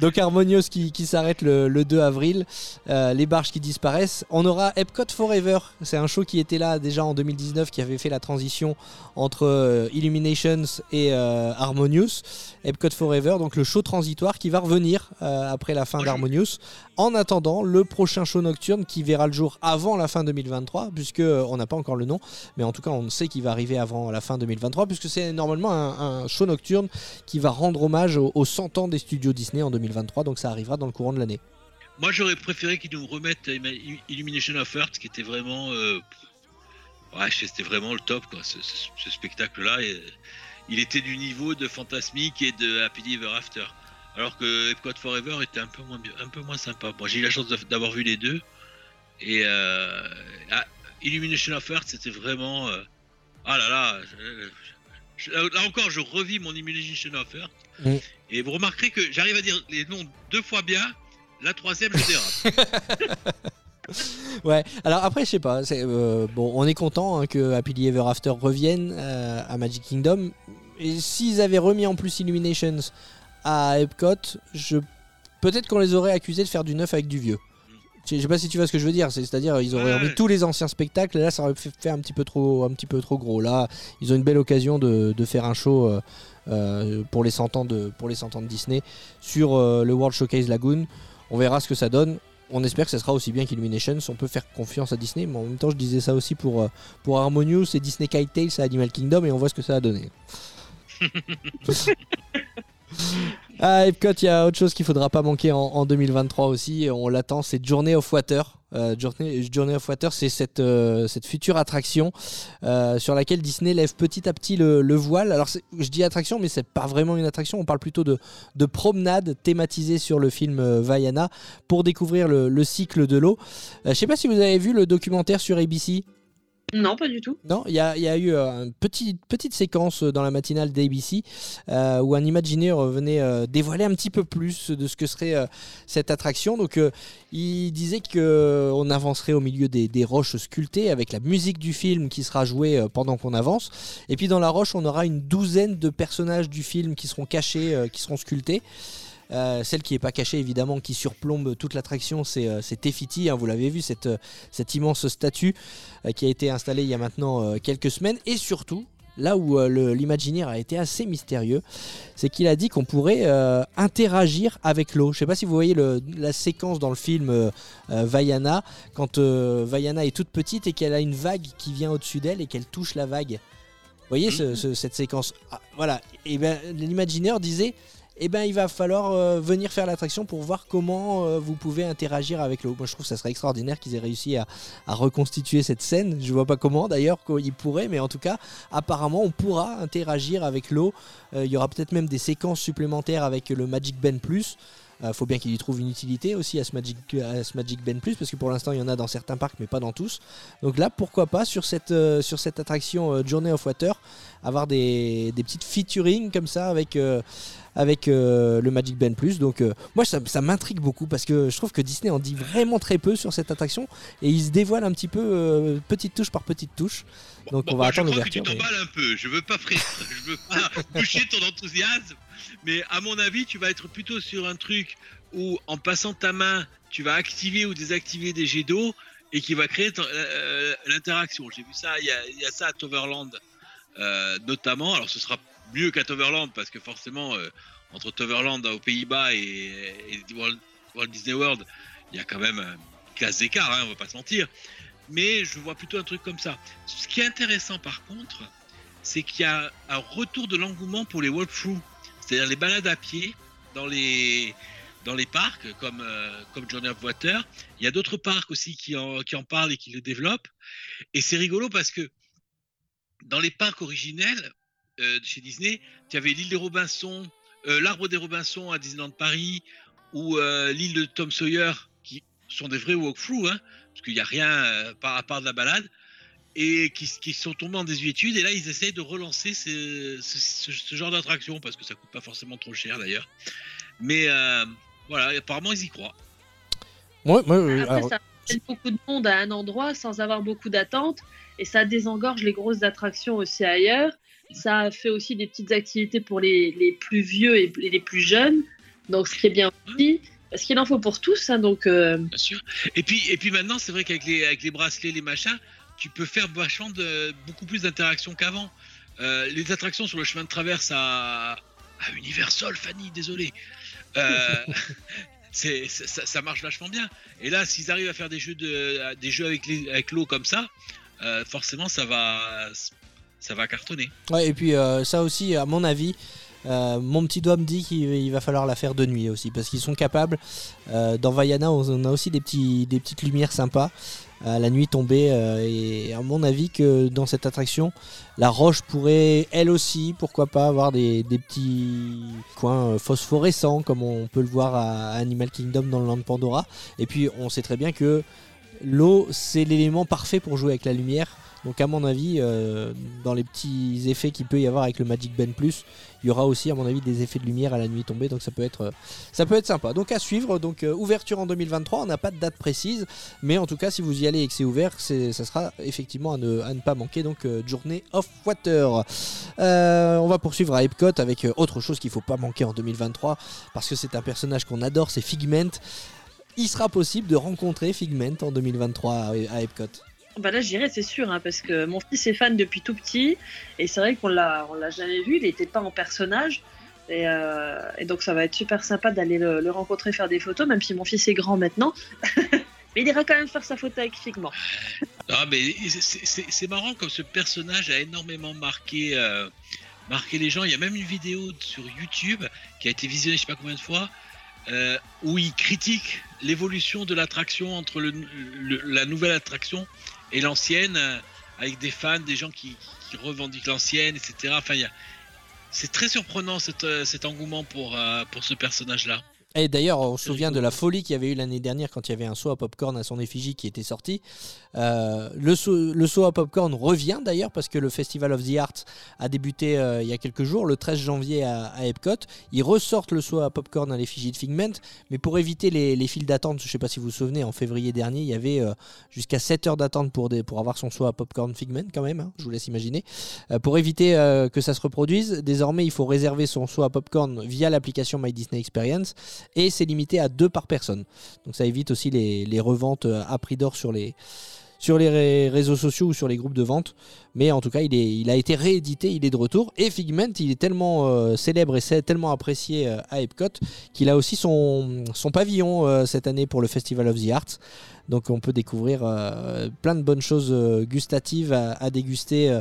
Donc Harmonious qui, qui s'arrête le, le 2 avril, euh, les barges qui disparaissent. On aura Epcot Forever, c'est un show qui était là déjà en 2019, qui avait fait la transition entre euh, Illuminations et euh, Harmonious. Epcot Forever, donc le show transitoire qui va revenir après la fin d'Harmonious. En attendant, le prochain show nocturne qui verra le jour avant la fin 2023, puisque euh, on n'a pas encore le nom, mais en tout cas on sait qu'il va arriver avant la fin 2023, puisque c'est normalement un, show nocturne qui va rendre hommage aux, aux 100 ans des studios Disney en 2023, donc ça arrivera dans le courant de l'année.
Moi, j'aurais préféré qu'ils nous remettent Illumination of Earth, qui était vraiment. euh, c'était vraiment le top. Ce, spectacle-là, et- il était du niveau de Fantasmic et de Happily Ever After. Alors que Epcot Forever était un peu moins, un peu moins sympa. Moi, j'ai eu la chance d'avoir vu les deux. Et euh, ah, Illumination of Earth, c'était vraiment. euh, Ah là là. je- je- là encore, je revis mon Illumination of Earth.
Mm.
Et vous remarquerez que j'arrive à dire les noms deux fois bien. La troisième, je dérape.
Ouais, alors après, je sais pas, euh, bon, on est content hein, que Happily Ever After revienne à Magic Kingdom. Et s'ils avaient remis en plus Illuminations à Epcot, je... peut-être qu'on les aurait accusés de faire du neuf avec du vieux. Je sais pas si tu vois ce que je veux dire, c'est- c'est-à-dire ils auraient remis tous les anciens spectacles, et là ça aurait fait, un petit peu trop, un petit peu trop gros. Là, ils ont une belle occasion de, de faire un show euh, euh, pour les 100 ans de, pour les 100 ans de Disney sur euh, le World Showcase Lagoon. On verra ce que ça donne. On espère que ça sera aussi bien qu'Illuminations. On peut faire confiance à Disney, mais en même temps, je disais ça aussi pour, pour Harmonious et Disney Kite Tales à Animal Kingdom, et on voit ce que ça a donné. à Epcot, il y a autre chose qu'il faudra pas manquer en, en 2023 aussi, on l'attend, c'est Journey of Water. Euh, Journey, of Water, c'est cette, euh, future attraction euh, sur laquelle Disney lève petit à petit le, le voile. Alors, je dis attraction, mais c'est pas vraiment une attraction. On parle plutôt de, de promenade thématisée sur le film Vaiana pour découvrir le, le cycle de l'eau. Je sais pas si vous avez vu le documentaire sur ABC.
Non, pas du tout.
Non, il y y a eu euh, une petite, petite séquence dans la matinale d'ABC euh, où un Imagineer venait euh, dévoiler un petit peu plus de ce que serait euh, cette attraction. Donc, euh, il disait qu'on avancerait au milieu des, des roches sculptées avec la musique du film qui sera jouée euh, pendant qu'on avance. Et puis, dans la roche, on aura une douzaine de personnages du film qui seront cachés, euh, qui seront sculptés. Euh, celle qui n'est pas cachée évidemment, qui surplombe toute l'attraction, c'est euh, Tefiti. hein, vous l'avez vu, cette, euh, cette immense statue euh, qui a été installée il y a maintenant quelques semaines. Et surtout, là où euh, l'Imagineer a été assez mystérieux, c'est qu'il a dit qu'on pourrait euh, interagir avec l'eau. Je sais pas si vous voyez le- la séquence dans le film euh, Vaiana, quand Vaiana est toute petite et qu'elle a une vague qui vient au-dessus d'elle et qu'elle touche la vague. Vous voyez ce- ce- cette séquence Ah, Voilà. Et ben l'Imagineer disait eh ben, il va falloir euh, venir faire l'attraction pour voir comment euh, vous pouvez interagir avec l'eau. Moi, je trouve que ça serait extraordinaire qu'ils aient réussi à, reconstituer cette scène. Je vois pas comment d'ailleurs qu'ils pourraient, mais en tout cas, apparemment, on pourra interagir avec l'eau. Euh, il y aura peut-être même des séquences supplémentaires avec le Magic Ben Plus. Faut bien qu'il y trouve une utilité aussi à ce Magic, Ben Plus, parce que pour l'instant, il y en a dans certains parcs, mais pas dans tous. Donc là, pourquoi pas sur cette, attraction Journey of Water, avoir des, des petites featuring comme ça avec, avec euh, le Magic Ben Plus. Donc euh, moi, ça, ça m'intrigue beaucoup parce que je trouve que Disney en dit vraiment très peu sur cette attraction et il se dévoile un petit peu euh, petite touche par petite touche. Donc
Bon,
on va attendre
je crois que tu
l'ouverture. mais-
t'emballes un peu. Je veux pas frire, je veux pas toucher ton enthousiasme, mais à mon avis, tu vas être plutôt sur un truc où, en passant ta main, tu vas activer ou désactiver des jets d'eau et qui va créer l'interaction. J'ai vu ça, il y, a, il y a ça à Toverland euh, notamment. Alors ce sera mieux qu'à Toverland parce que forcément, euh, entre Toverland aux Pays-Bas et, et Walt, Walt Disney World, il y a quand même une classe d'écart, hein, on va pas se mentir. Mais je vois plutôt un truc comme ça. Ce qui est intéressant par contre, c'est qu'il y a un retour de l'engouement pour les walkthroughs, c'est-à-dire les balades à pied dans les dans les parcs comme euh, comme Journey of Water. Il y a d'autres parcs aussi qui en qui en parlent et qui le développent. Et c'est rigolo parce que dans les parcs originels euh, de chez Disney, tu avais l'île des Robinson, euh, l'arbre des Robinson à Disneyland Paris ou euh, l'île de Tom Sawyer qui sont des vrais walkthroughs, hein, parce qu'il n'y a rien euh, par à part de la balade et qui, qui sont tombés en désuétude. Et là, ils essayent de relancer ce, ce- ce- ce genre d'attraction parce que ça coûte pas forcément trop cher d'ailleurs. Mais euh, voilà, apparemment, ils y croient.
Moi, moi, euh,
Après,
alors,
ça amène beaucoup de monde à un endroit sans avoir beaucoup d'attentes et ça désengorge les grosses attractions aussi ailleurs. Ça fait aussi des petites activités pour les, les plus vieux et les plus jeunes. Donc, ce qui est bien aussi, parce qu'il en faut pour tous. hein, donc, euh,
Bien sûr. Et puis, et puis maintenant, c'est vrai qu'avec les, avec les bracelets, les machins, tu peux faire vachement beaucoup plus d'interactions qu'avant. Euh, les attractions sur le chemin de traverse à, Universal, Fanny, désolé. Euh, c'est, ça, marche vachement bien. Et là, s'ils arrivent à faire des jeux, de, des jeux avec, avec l'eau comme ça, forcément, ça va, ça va cartonner.
ouais, et puis euh, ça aussi, à mon avis, euh, mon petit doigt me dit qu'il il va falloir la faire de nuit aussi, parce qu'ils sont capables. euh, dans Vaiana, on, a aussi des, petites lumières sympas. à la nuit tombée, et à mon avis que dans cette attraction, la roche pourrait elle aussi, pourquoi pas, avoir des, des petits coins phosphorescents, comme on peut le voir à Animal Kingdom dans le Land Pandora. Et puis on sait très bien que l'eau, c'est l'élément parfait pour jouer avec la lumière. Donc à mon avis, euh, dans les petits effets qu'il peut y avoir avec le Magic Band Plus, il y aura aussi à mon avis des effets de lumière à la nuit tombée. Donc ça peut être, euh, ça peut être sympa. Donc à suivre. Donc euh, ouverture en 2023. On n'a pas de date précise, mais en tout cas si vous y allez et que c'est ouvert, ça sera effectivement à ne, ne pas manquer. Donc Journée of Water. On va poursuivre à Epcot avec autre chose qu'il faut pas manquer en 2023 parce que c'est un personnage qu'on adore, c'est Figment. Il sera possible de rencontrer Figment en 2023 à, à Epcot.
Bah là, j'irai, c'est sûr, hein, parce que mon fils est fan depuis tout petit et c'est vrai qu'on l'a, on l'a jamais vu. Il n'était pas en personnage. Et, euh, et donc, ça va être super sympa d'aller le, le rencontrer, faire des photos, même si mon fils est grand maintenant. Mais il ira quand même faire sa photo avec Figment.
Ah, mais c'est marrant comme ce personnage a énormément marqué, euh, marqué les gens. Il y a même une vidéo sur YouTube qui a été visionnée je sais pas combien de fois euh, où il critique l'évolution de l'attraction entre le- le- la nouvelle attraction et l'ancienne euh, avec des fans, des gens qui, qui revendiquent l'ancienne, etc. Enfin, c'est très surprenant cet, euh, cet engouement pour, euh, pour ce personnage-là.
Et d'ailleurs, on se souvient de la folie qu'il y avait eu l'année dernière quand il y avait un saut à popcorn à son effigie qui était sorti. Euh, le, saut, le à popcorn revient d'ailleurs parce que le Festival of the Arts a débuté euh, il y a quelques jours, le 13 janvier à, à Epcot. Ils ressortent le saut à popcorn à l'effigie de Figment, mais pour éviter les, les files d'attente, je ne sais pas si vous vous souvenez, en février dernier, il y avait euh, jusqu'à 7 heures d'attente pour, des- pour avoir son saut à popcorn Figment quand même, hein, je vous laisse imaginer. Euh, pour éviter que ça se reproduise, désormais il faut réserver son saut à popcorn via l'application My Disney Experience et c'est limité à deux par personne. Donc ça évite aussi les, reventes euh, à prix d'or sur les, réseaux sociaux ou sur les groupes de vente. Mais en tout cas, il, a été réédité, il est de retour. Et Figment, il est tellement euh, célèbre et tellement apprécié euh, à Epcot qu'il a aussi son, pavillon cette année pour le Festival of the Arts. Donc on peut découvrir plein de bonnes choses gustatives à déguster.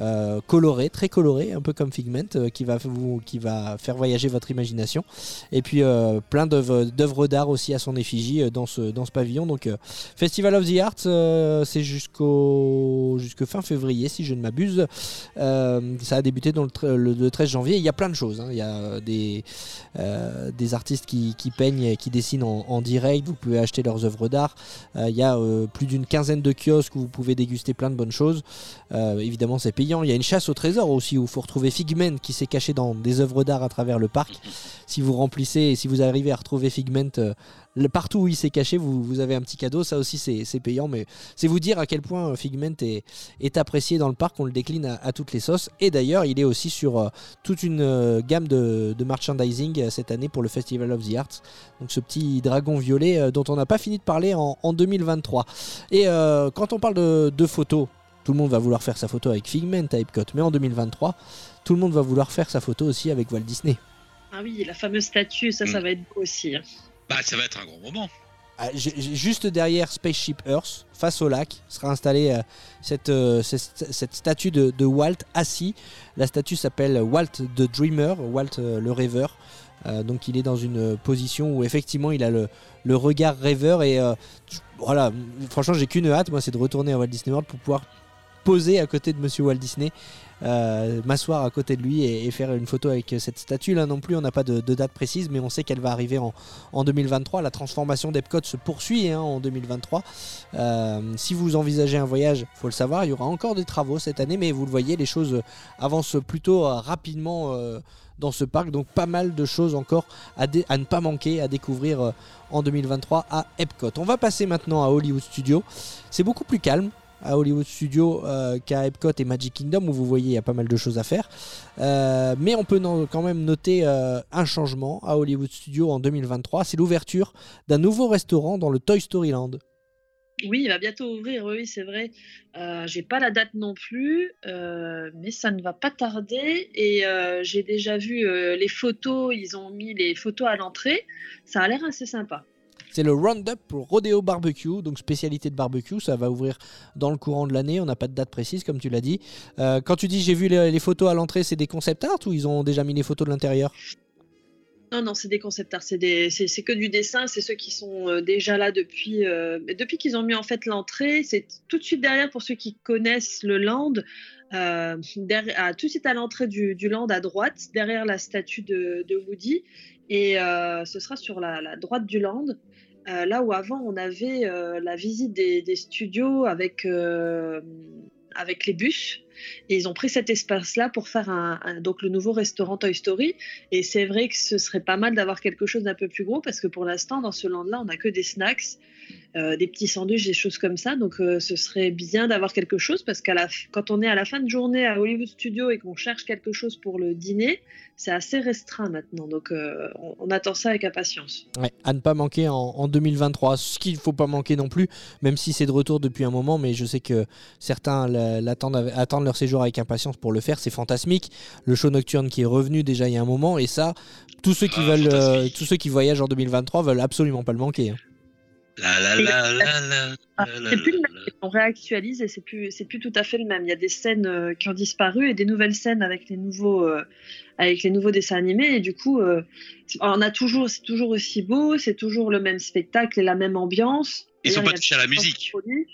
Euh, coloré, très coloré, un peu comme Figment, euh, qui, va vous, qui va faire voyager votre imagination. Et puis euh, plein d'œuvres d'art aussi à son effigie dans, ce, pavillon. Donc Festival of the Arts, c'est jusqu'au jusque fin février si je ne m'abuse. Ça a débuté le, tre- le- le 13 janvier. Il y a plein de choses. hein. Il y a des, artistes qui, peignent et qui dessinent en, en direct. Vous pouvez acheter leurs œuvres d'art. Il y a plus d'une quinzaine de kiosques où vous pouvez déguster plein de bonnes choses. Évidemment, c'est Il y a une chasse au trésor aussi où il faut retrouver Figment qui s'est caché dans des œuvres d'art à travers le parc. Si vous remplissez et si vous arrivez à retrouver Figment euh, partout où il s'est caché, vous, avez un petit cadeau. Ça aussi, c'est payant, mais c'est vous dire à quel point euh, Figment est, apprécié dans le parc. On le décline à, toutes les sauces. Et d'ailleurs, il est aussi sur euh, toute une gamme de, merchandising cette année pour le Festival of the Arts. Donc, ce petit dragon violet dont on n'a pas fini de parler en, en 2023. Et quand on parle de, de photos, tout le monde va vouloir faire sa photo avec Figment à Epcot. Mais en 2023, tout le monde va vouloir faire sa photo aussi avec Walt Disney.
Ah oui, la fameuse statue, ça, ça
Mm.
va être beau aussi. hein.
Bah, ça va être un gros moment.
Ah, Juste derrière Spaceship Earth, face au lac, sera installée euh, cette, euh, cette, cette statue de, de Walt assis. La statue s'appelle Walt the Dreamer, Walt euh, le rêveur. Euh, donc il est dans une position où effectivement il a le, le regard rêveur et euh, voilà, franchement j'ai qu'une hâte, moi c'est de retourner à Walt Disney World pour pouvoir poser à côté de Monsieur Walt Disney, euh, m'asseoir à côté de lui et, faire une photo avec cette statue là non plus. On n'a pas de, date précise, mais on sait qu'elle va arriver en, en 2023. La transformation d'Epcot se poursuit hein, en 2023. Euh, si vous envisagez un voyage, faut le savoir, il y aura encore des travaux cette année, mais vous le voyez, les choses avancent plutôt euh, rapidement. euh, dans ce parc, donc pas mal de choses encore à, ne pas manquer, à découvrir euh, en 2023 à Epcot. On va passer maintenant à Hollywood Studios. C'est beaucoup plus calme à Hollywood Studios euh, qu'à Epcot et Magic Kingdom où vous voyez il y a pas mal de choses à faire. Euh, mais on peut quand même noter euh, un changement à Hollywood Studios en 2023, c'est l'ouverture d'un nouveau restaurant dans le Toy Story Land.
Oui, il va bientôt ouvrir, oui, c'est vrai. Euh, j'ai pas la date non plus, euh, mais ça ne va pas tarder. Et j'ai déjà vu les photos, ils ont mis les photos à l'entrée. Ça a l'air assez sympa.
C'est le Roundup pour Rodeo Barbecue, donc spécialité de barbecue. Ça va ouvrir dans le courant de l'année. On n'a pas de date précise, comme tu l'as dit. Euh, quand tu dis j'ai vu les, photos à l'entrée, c'est des concept art ou ils ont déjà mis les photos de l'intérieur?
Non, non, c'est des concept art, c'est que du dessin, c'est ceux qui sont euh, déjà là depuis, euh, depuis qu'ils ont mis en fait l'entrée, c'est tout de suite derrière pour ceux qui connaissent le land, tout de suite à l'entrée du, land à droite, derrière la statue de, Woody, et ce sera sur la droite du land. Euh, là où avant on avait euh, la visite des, studios euh, avec les bus, et ils ont pris cet espace-là pour faire un, donc le nouveau restaurant Toy Story. Et c'est vrai que ce serait pas mal d'avoir quelque chose d'un peu plus gros parce que pour l'instant, dans ce land-là, on n'a que des snacks, euh, des petits sandwichs, des choses comme ça. Donc euh, ce serait bien d'avoir quelque chose parce qu'à la quand on est à la fin de journée à Hollywood Studio et qu'on cherche quelque chose pour le dîner, c'est assez restreint maintenant. Donc euh, on, attend ça avec impatience.
À ne pas manquer en, en 2023. Ce qu'il ne faut pas manquer non plus, même si c'est de retour depuis un moment, mais je sais que certains la- l'attendent, attendent leur séjour avec impatience pour le faire. C'est fantasmique. Le show nocturne qui est revenu déjà il y a un moment, et ça, tous ceux qui
Ah,
veulent, euh, tous ceux qui voyagent en 2023 veulent absolument pas le manquer. hein.
La la la la la.
Ah,
la, la,
c'est plus le
la,
même.
la.
On réactualise et c'est plus c'est plus tout à fait le même. Il y a des scènes euh, qui ont disparu et des nouvelles scènes avec les nouveaux euh, avec les nouveaux dessins animés et du coup euh, c'est- on a toujours c'est toujours aussi beau, c'est toujours le même spectacle et la même ambiance.
Ils sont pas touchés à la musique.
produits.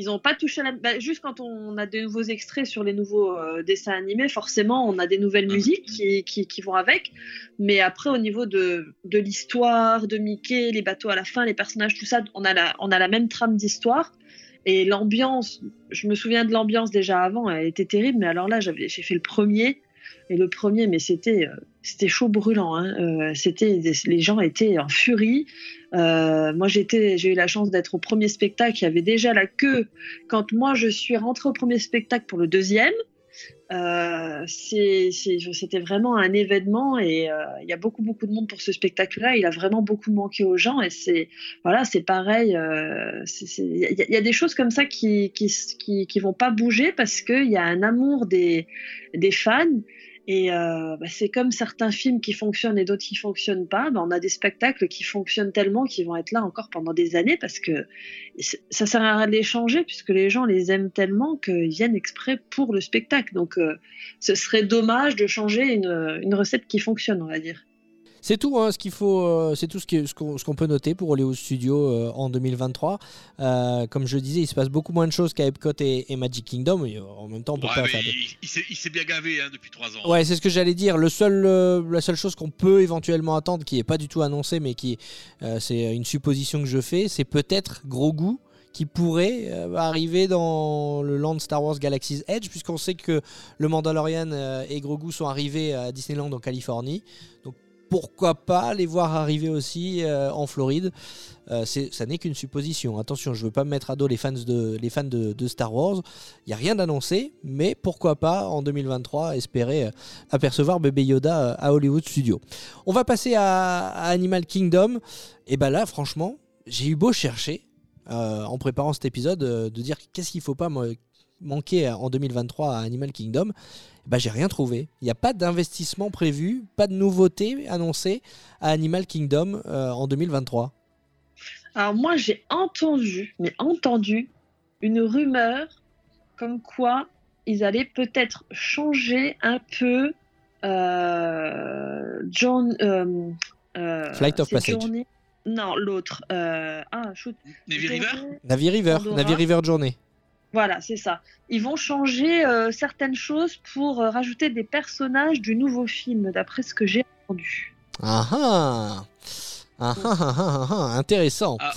Ils n'ont pas touché à la bah, juste quand on a des nouveaux extraits sur les nouveaux euh, dessins animés, forcément on a des nouvelles
Mhm.
musiques qui, qui, qui vont avec. Mais après au niveau de, de l'histoire, de Mickey, les bateaux à la fin, les personnages, tout ça, on a la, on a la même trame d'histoire. Et l'ambiance, je me souviens de l'ambiance déjà avant, elle était terrible, mais alors là, j'avais, j'ai fait le premier, et le premier, mais c'était, euh, c'était chaud brûlant. Hein. Euh, c'était, les gens étaient en furie. Euh, moi, j'ai eu la chance d'être au premier spectacle. Il y avait déjà la queue quand moi je suis rentrée au premier spectacle pour le deuxième. Euh, c'était vraiment un événement et euh, il y a beaucoup beaucoup de monde pour ce spectacle-là. Il a vraiment beaucoup manqué aux gens et c'est voilà, c'est pareil. euh, Il y, a- il y a des choses comme ça qui qui, qui, qui vont pas bouger parce qu'il y a un amour des, des fans. Et euh, bah, c'est comme certains films qui fonctionnent et d'autres qui fonctionnent pas. Bah, on a des spectacles qui fonctionnent tellement qu'ils vont être là encore pendant des années parce que ça sert à rien de les changer puisque les gens les aiment tellement qu'ils viennent exprès pour le spectacle. Donc euh, ce serait dommage de changer une recette qui fonctionne, on va dire.
C'est tout, hein, ce qu'il faut, euh, c'est tout ce qui- ce qu'on ce qu'on peut noter pour Hollywood Studio euh, en 2023. Euh, comme je le disais, il se passe beaucoup moins de choses qu'à Epcot et, et Magic Kingdom. et, euh, en même temps, on peut
Ouais,
pas
mais
faire. de-
il, il s'est- il s'est bien gavé hein, depuis 3 ans.
Ouais, c'est ce que j'allais dire. Le seul, euh, la seule chose qu'on peut éventuellement attendre, qui est pas du tout annoncée, mais qui, euh, c'est une supposition que je fais, c'est peut-être Grogu qui pourrait euh, arriver dans le land Star Wars Galaxy's Edge, puisqu'on sait que le Mandalorian euh, et Grogu sont arrivés à Disneyland en Californie. Donc pourquoi pas les voir arriver aussi euh, en Floride Euh, Ça n'est qu'une supposition. Attention, je veux pas me mettre à dos les fans de, Star Wars. Il n'y a rien d'annoncé, mais pourquoi pas en 2023 espérer euh, apercevoir bébé Yoda à Hollywood Studio. On va passer à, Animal Kingdom. Et ben là, franchement, j'ai eu beau chercher en préparant cet épisode de dire qu'est-ce qu'il faut pas manquer en 2023 à Animal Kingdom. Bah, j'ai rien trouvé. Il n'y a pas d'investissement prévu, pas de nouveauté annoncée à Animal Kingdom euh, en 2023.
Alors moi j'ai entendu, mais entendu, une rumeur comme quoi ils allaient peut-être changer un peu euh, John, euh, euh,
Flight of Passage.
Journey- Non, l'autre. euh, ah, shoot.
Navy River?
Navi River. Navi River Journey.
Voilà, c'est ça. Ils vont changer euh, certaines choses pour euh, rajouter des personnages du nouveau film, d'après ce que j'ai entendu.
Ah ah Ah ah ah ah ah, Intéressant.
Ah.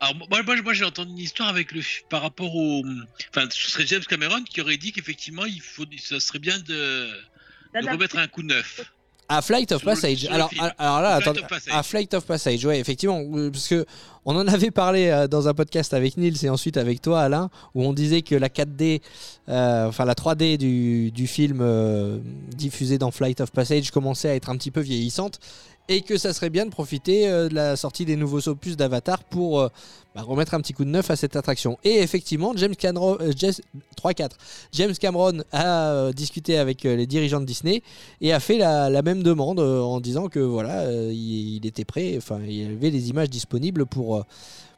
Alors moi, moi, moi, j'ai entendu une histoire avec le par rapport au, enfin ce serait James Cameron qui aurait dit qu'effectivement il faut, ça serait bien de, de remettre un coup neuf.
À Flight of Passage.
le
alors, alors là,
Flight
attendez. À Flight of Passage, ouais, effectivement, parce que on en avait parlé euh, dans un podcast avec Nils et ensuite avec toi, Alain, où on disait que la 4D, euh, enfin la 3D du, du film euh, diffusé dans Flight of Passage commençait à être un petit peu vieillissante et que ça serait bien de profiter euh, de la sortie des nouveaux opus d'Avatar pour euh, bah, remettre un petit coup de neuf à cette attraction. Et effectivement, James Cameron, euh, Jess- 3-4, James Cameron a discuté avec les dirigeants de Disney et a fait la, même demande en disant que voilà, il, était prêt, enfin il avait les images disponibles pour,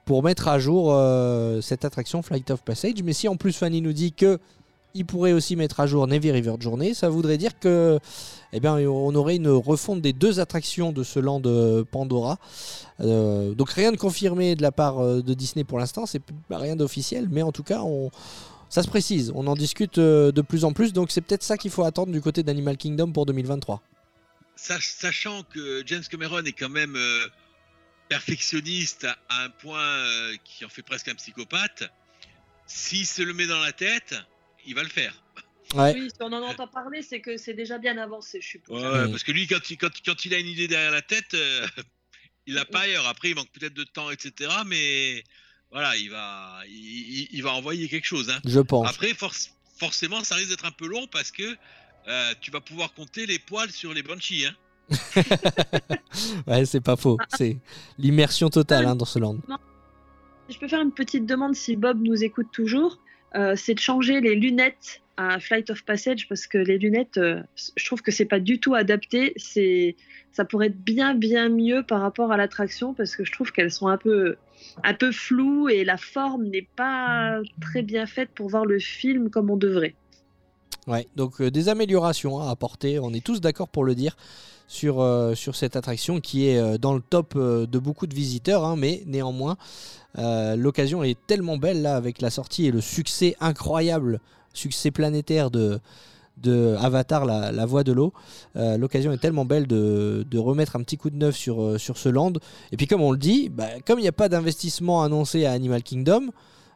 pour mettre à jour cette attraction Flight of Passage. Mais si en plus Fanny nous dit que il pourrait aussi mettre à jour Navy River Journey, ça voudrait dire que eh bien, on aurait une refonte des deux attractions de ce land Pandora. Euh, donc rien de confirmé de la part euh, de Disney pour l'instant, c'est p- rien d'officiel, mais en tout cas ça se précise, on en discute euh, de plus en plus, donc c'est peut-être ça qu'il faut attendre du côté d'Animal Kingdom pour 2023.
Sach- Sachant que James Cameron est quand même perfectionniste à, un point qui en fait presque un psychopathe, s'il se le met dans la tête, il va le faire.
Ouais.
Oui, si on en entend parler, c'est que c'est déjà bien avancé, je suppose.
Ouais. Parce que lui, quand il, quand, quand il a une idée derrière la tête, euh, il l'a pas ailleurs. Après, il manque peut-être de temps, etc. Mais voilà, il va, il, va envoyer quelque chose. hein.
Je pense.
Après, forc- forcément, ça risque d'être un peu long parce que euh, tu vas pouvoir compter les poils sur les banshees. Hein.
Ouais, c'est pas faux. C'est l'immersion totale hein, dans ce land.
Je peux faire une petite demande si Bob nous écoute toujours, euh, c'est de changer les lunettes à Flight of Passage parce que les lunettes, euh, je trouve que c'est pas du tout adapté. C'est, ça pourrait être bien bien mieux par rapport à l'attraction parce que je trouve qu'elles sont un peu un peu floues et la forme n'est pas très bien faite pour voir le film comme on devrait.
Ouais, donc euh, des améliorations à apporter, on est tous d'accord pour le dire, sur, sur cette attraction qui est dans le top de beaucoup de visiteurs, hein, mais néanmoins, euh, l'occasion est tellement belle là avec la sortie et le succès incroyable, succès planétaire de, Avatar, la, la voie de l'eau. Euh, l'occasion est tellement belle de, remettre un petit coup de neuf sur, euh, sur ce land. Et puis comme on le dit, bah, comme il n'y a pas d'investissement annoncé à Animal Kingdom,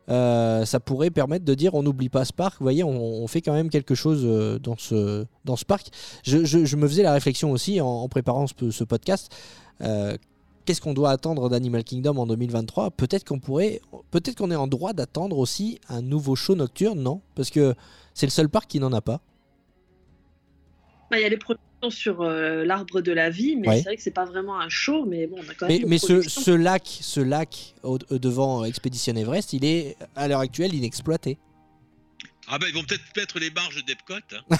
ça pourrait permettre de dire on n'oublie pas ce parc. Vous voyez, on, fait quand même quelque chose dans ce, dans ce parc. Je, me faisais la réflexion aussi en, préparant ce, podcast. Qu'est-ce qu'on doit attendre d'Animal Kingdom en 2023 Peut-être qu'on pourrait, peut-être qu'on est en droit d'attendre aussi un nouveau show nocturne, non? Parce que c'est le seul parc qui n'en a pas.
Bah, Il y a les productions sur euh, l'arbre de la vie, mais
Ouais.
c'est vrai que c'est pas vraiment un show, mais bon, on a quand même.
Mais, mais ce, lac, ce lac au- au- devant Expedition Everest, il est à l'heure actuelle inexploité.
Ah ben, ils vont peut-être mettre les barges d'Epcot. hein.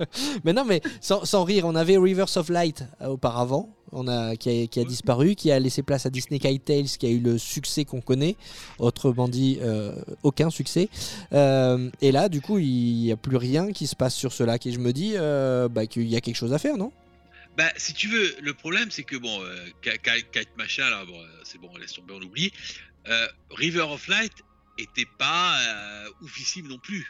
Mais non, mais sans, sans rire, on avait Rivers of Light euh, auparavant, on a, qui, a, qui a disparu, qui a laissé place à Disney Kite Tales, qui a eu le succès qu'on connaît, autrement dit, euh, aucun succès. Euh, et là, du coup, il n'y a plus rien qui se passe sur ce lac, et je me dis euh, bah, qu'il y a quelque chose à faire, non?
Bah, si tu veux, le problème, c'est que bon, Ki- Ki- Kite machin, là, bon, c'est bon, laisse tomber, on oublie. River of Light était pas oufissime non plus.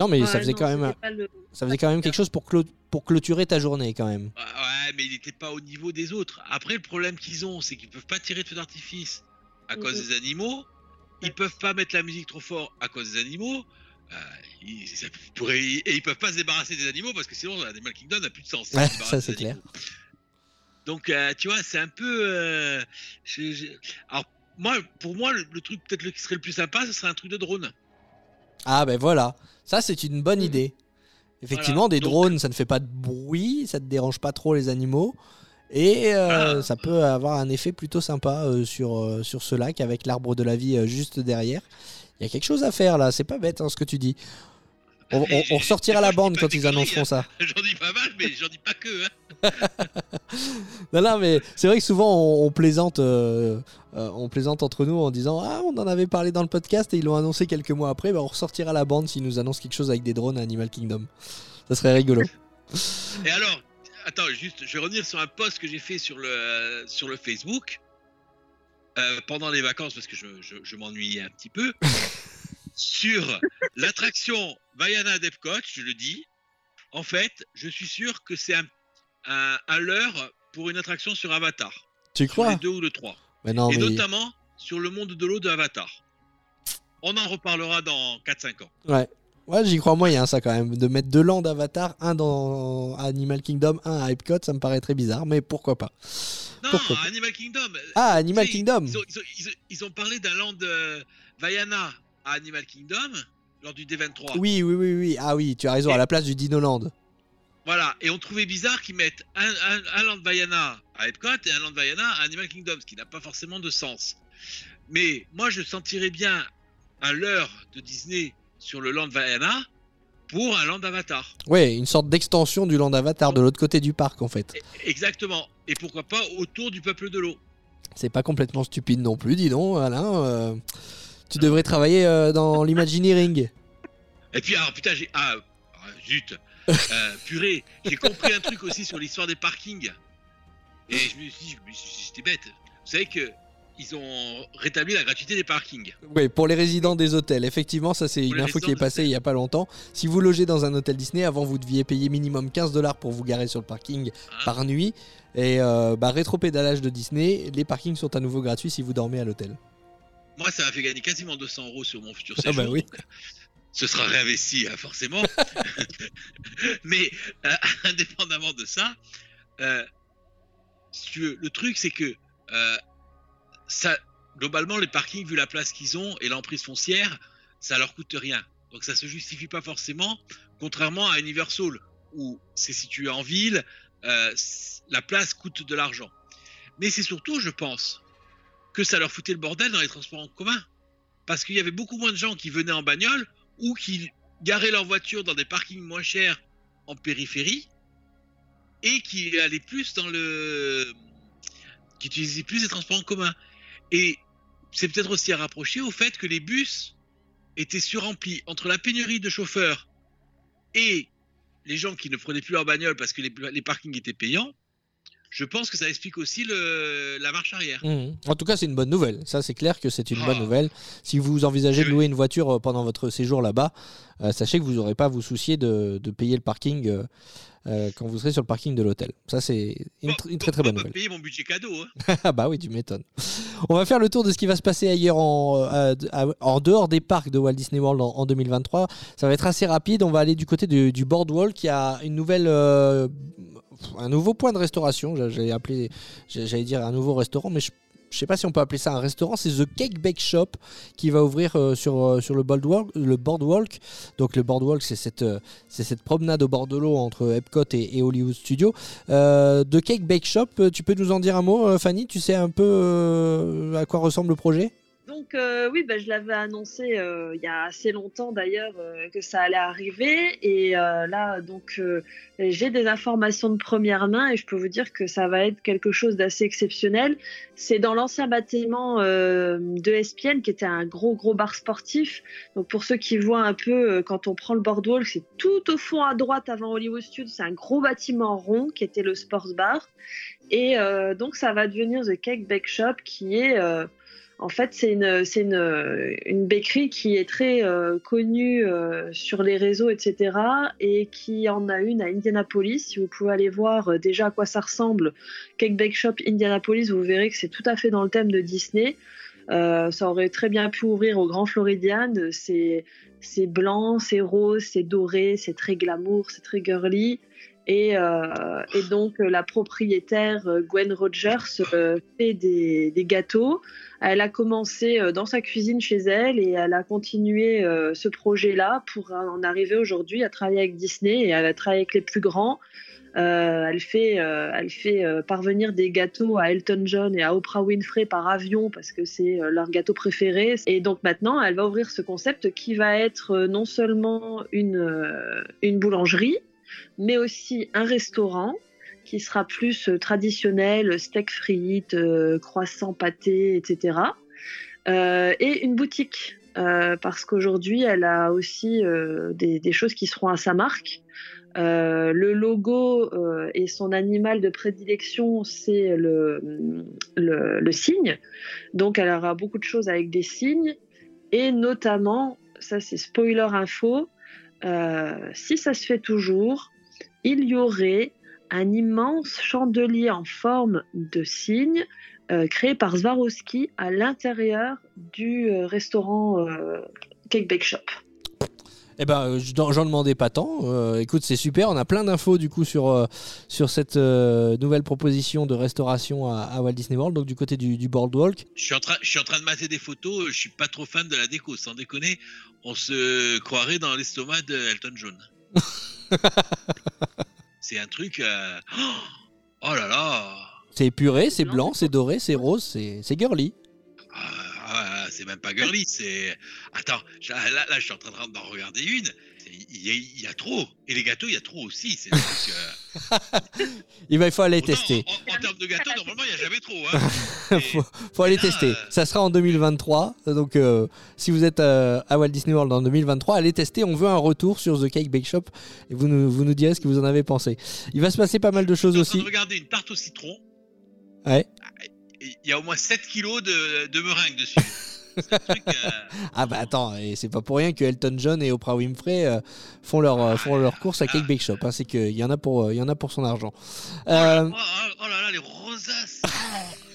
Non, mais ça faisait
non,
quand même,
le-
ça faisait quand même quelque chose pour, clo- pour clôturer ta journée, quand même.
Ouais, ouais, mais il n'était pas au niveau des autres. Après, le problème qu'ils ont, c'est qu'ils peuvent pas tirer de feu d'artifice à cause
Mhm.
des animaux. Ils peuvent pas mettre la musique trop fort à cause des animaux. Euh, ils, ça pourrait- et ils peuvent pas se débarrasser des animaux parce que sinon, Animal Kingdom n'a plus de sens.
Ouais, ça, c'est clair.
Donc, euh, tu vois, c'est un peu. euh, je- je- Alors, moi, pour moi, le, le truc peut-être le- qui serait le plus sympa, ce serait un truc de drone.
Ah ben voilà, ça c'est une bonne
Mhm.
idée. Effectivement,
Voilà,
des
donc-
drones, ça ne fait pas de bruit, ça ne dérange pas trop les animaux. Et euh,
Ah.
ça peut avoir un effet plutôt sympa euh, sur, euh, sur ce lac avec l'arbre de la vie juste derrière. Il y a quelque chose à faire là, c'est pas bête hein, ce que tu dis. On, on- on ressortira
Des
la bande quand ils annonceront
hein.
ça.
J'en dis pas mal, mais j'en dis pas que. Hein.
Non, non, mais c'est vrai que souvent on, on plaisante, euh, euh, on plaisante entre nous en disant Ah, on en avait parlé dans le podcast et ils l'ont annoncé quelques mois après. Bah, on ressortira la bande s'ils nous annoncent quelque chose avec des drones à Animal Kingdom. Ça serait rigolo.
Et alors, attends, juste, je vais revenir sur un post que j'ai fait sur le, sur le Facebook euh, pendant les vacances parce que je, je, je m'ennuyais un petit peu. sur l'attraction Vaiana d'Epcot, je le dis. En fait, je suis sûr que c'est un, un, un leurre pour une attraction sur Avatar.
Tu
Sur
crois
les deux ou le 3.
Mais non,
Et
mais...
notamment sur le monde de l'eau de Avatar. On en reparlera dans 4-5 ans.
Ouais. Ouais, j'y crois moyen, ça, quand même. De mettre deux lands d'Avatar, un dans Animal Kingdom, un à Epcot, ça me paraît très bizarre, mais pourquoi pas.
Non,
Pourquoi pas
Animal Kingdom.
Ah, Animal Kingdom
Ils ont, ils ont- ils ont- ils ont parlé d'un land euh, Vaiana à Animal Kingdom lors du D23.
Oui, oui, oui, oui. Ah oui, tu as raison, à la place du Dinoland.
Voilà, et on trouvait bizarre qu'ils mettent un, un, un land Vaiana à Epcot et un land Vaiana à Animal Kingdom, ce qui n'a pas forcément de sens. Mais moi, je sentirais bien un leurre de Disney sur le land Vaiana pour un land Avatar.
Ouais, une sorte d'extension du land Avatar de l'autre côté du parc, en fait.
Exactement. Et pourquoi pas autour du peuple de l'eau.
C'est pas complètement stupide non plus, dis donc, Alain. euh, tu devrais travailler euh, dans l'Imagineering.
Et puis, alors putain, j'ai. Ah, ah, zut. Euh, purée, j'ai compris un truc aussi sur l'histoire des parkings. Et je me suis dit, je me suis dit, j'étais bête. Vous savez que ils ont rétabli la gratuité des parkings.
Oui, pour les résidents des hôtels. Effectivement, ça c'est une info qui est passée il y a pas longtemps. Si vous logez dans un hôtel Disney, avant vous deviez payer minimum 15 dollars pour vous garer sur le parking
Hein.
par nuit. Et euh, bah, rétropédalage de Disney, les parkings sont à nouveau gratuits si vous dormez à l'hôtel.
Moi, ça m'a fait gagner quasiment 200 euros sur mon futur
Ah
séjour.
bah oui.
donc, ce sera réinvesti, hein, forcément. Mais euh, indépendamment de ça, euh, si tu veux, le truc, c'est que euh, ça, globalement, les parkings, vu la place qu'ils ont et l'emprise foncière, ça leur coûte rien. Donc ça se justifie pas forcément, contrairement à Universal, où c'est situé en ville, la place coûte de l'argent. Mais c'est surtout, je pense, que ça leur foutait le bordel dans les transports en commun. Parce qu'il y avait beaucoup moins de gens qui venaient en bagnole ou qui garaient leur voiture dans des parkings moins chers en périphérie et qui allaient plus dans le. qui utilisaient plus les transports en commun. Et c'est peut-être aussi à rapprocher au fait que les bus étaient surremplis entre la pénurie de chauffeurs et les gens qui ne prenaient plus leur bagnole parce que les, les parkings étaient payants. Je pense que ça explique aussi le, la marche arrière.
Mhm. En tout cas, c'est une bonne nouvelle. Ça, c'est clair que c'est une
Ah.
bonne nouvelle. Si vous envisagez de louer une voiture euh, pendant votre séjour là-bas, euh, sachez que vous n'aurez pas à vous soucier de, de payer le parking euh, euh, quand vous serez sur le parking de l'hôtel. Ça, c'est une,
Bon,
tr- une très très bonne nouvelle.
payer mon budget cadeau. Hein?
Ah bah oui, tu m'étonnes. On va faire le tour de ce qui va se passer ailleurs en, dehors des parcs de Walt Disney World en, en 2023. Ça va être assez rapide. On va aller du côté du, du Boardwalk qui a une nouvelle, un nouveau point de restauration. J'a- J'allais appeler, dire un nouveau restaurant, mais je je sais pas si on peut appeler ça un restaurant, c'est The Cake Bake Shop qui va ouvrir euh, sur, euh, le, boardwalk. Donc le boardwalk, c'est cette, euh, c'est cette promenade au bord de l'eau entre Epcot et, et Hollywood Studios. The Cake Bake Shop, tu peux nous en dire un mot, Fanny? Tu sais un peu à quoi ressemble le projet?
Donc euh, oui, bah, je l'avais annoncé euh, il y a assez longtemps d'ailleurs euh, que ça allait arriver et là donc j'ai des informations de première main et je peux vous dire que ça va être quelque chose d'assez exceptionnel. C'est dans l'ancien bâtiment de Espienne qui était un gros gros bar sportif. Donc pour ceux qui voient un peu quand on prend le boardwalk, c'est tout au fond à droite avant Hollywood Studios, c'est un gros bâtiment rond qui était le sports bar et donc ça va devenir The Cake Bake Shop qui est en fait, c'est une, une, qui est très euh, connue euh, sur les réseaux, etc. Et qui en a une à Indianapolis. Si vous pouvez aller voir euh, déjà à quoi ça ressemble, Cake Bake Shop Indianapolis, vous verrez que c'est tout à fait dans le thème de Disney. Ça aurait très bien pu ouvrir au Grand Floridian. C'est blanc, c'est rose, c'est doré, c'est très glamour, c'est très girly. Et, euh, et donc euh, la propriétaire euh, Gwen Rogers fait des, gâteaux. Elle a commencé dans sa cuisine chez elle et elle a continué ce projet-là pour en arriver aujourd'hui à travailler avec Disney et à travailler avec les plus grands. Elle fait, parvenir des gâteaux à Elton John et à Oprah Winfrey par avion parce que c'est leur gâteau préféré. Et donc maintenant, elle va ouvrir ce concept qui va être non seulement une boulangerie, mais aussi un restaurant qui sera plus euh, traditionnel, steak frites, euh, croissant pâté, etc. Euh, et une boutique euh, parce qu'aujourd'hui, elle a aussi des, choses qui seront à sa marque. Le logo et son animal de prédilection, c'est le, le, le cygne. Donc, elle aura beaucoup de choses avec des cygnes. Et notamment, ça c'est spoiler info, euh, si ça se fait toujours, il y aurait un immense chandelier en forme de cygne euh, créé par Swarovski à l'intérieur du euh, restaurant Cake Bake Shop.
Eh ben, euh, je- j'en demandais pas tant. Euh, écoute, c'est super. On a plein d'infos du coup sur, euh, sur cette euh, nouvelle proposition de restauration à, à Walt Disney World, donc du côté du, du Boardwalk.
Je suis, en train, je suis en train de mater des photos, je suis pas trop fan de la déco, sans déconner, on se croirait dans l'estomac de Elton John. c'est un truc... euh, Oh là là
C'est épuré, c'est
blanc,
c'est doré, c'est rose, c'est c'est girly.
Ah, c'est même pas girly, c'est... Attends, là, là, je suis en train d'en regarder une, il y, a, il y a trop, et les gâteaux, il y a trop aussi, c'est euh,
Il, va, il faut aller
autant
tester.
En, en- en termes de gâteaux, normalement, il n'y a jamais trop. Hein. Et-
faut, faut aller
là,
tester.
euh,
Ça sera en 2023. Donc, euh, si vous êtes euh, à Walt Disney World en 2023, allez tester. On veut un retour sur The Cake Bake Shop et vous nous, vous nous direz ce que vous en avez pensé. Il va se passer pas mal de choses aussi.
de regarder une tarte au citron,
Ouais.
et il y a au moins 7 kilos de, de meringue dessus. Truc... euh,
Ah bah attends, et c'est pas pour rien que Elton John et Oprah Winfrey euh, font leur euh, font leur course à Cake Bake Shop. hein. C'est qu'il y en a pour il y en a pour son argent.
Oh là,
Euh,
oh, oh- là là, les rosaces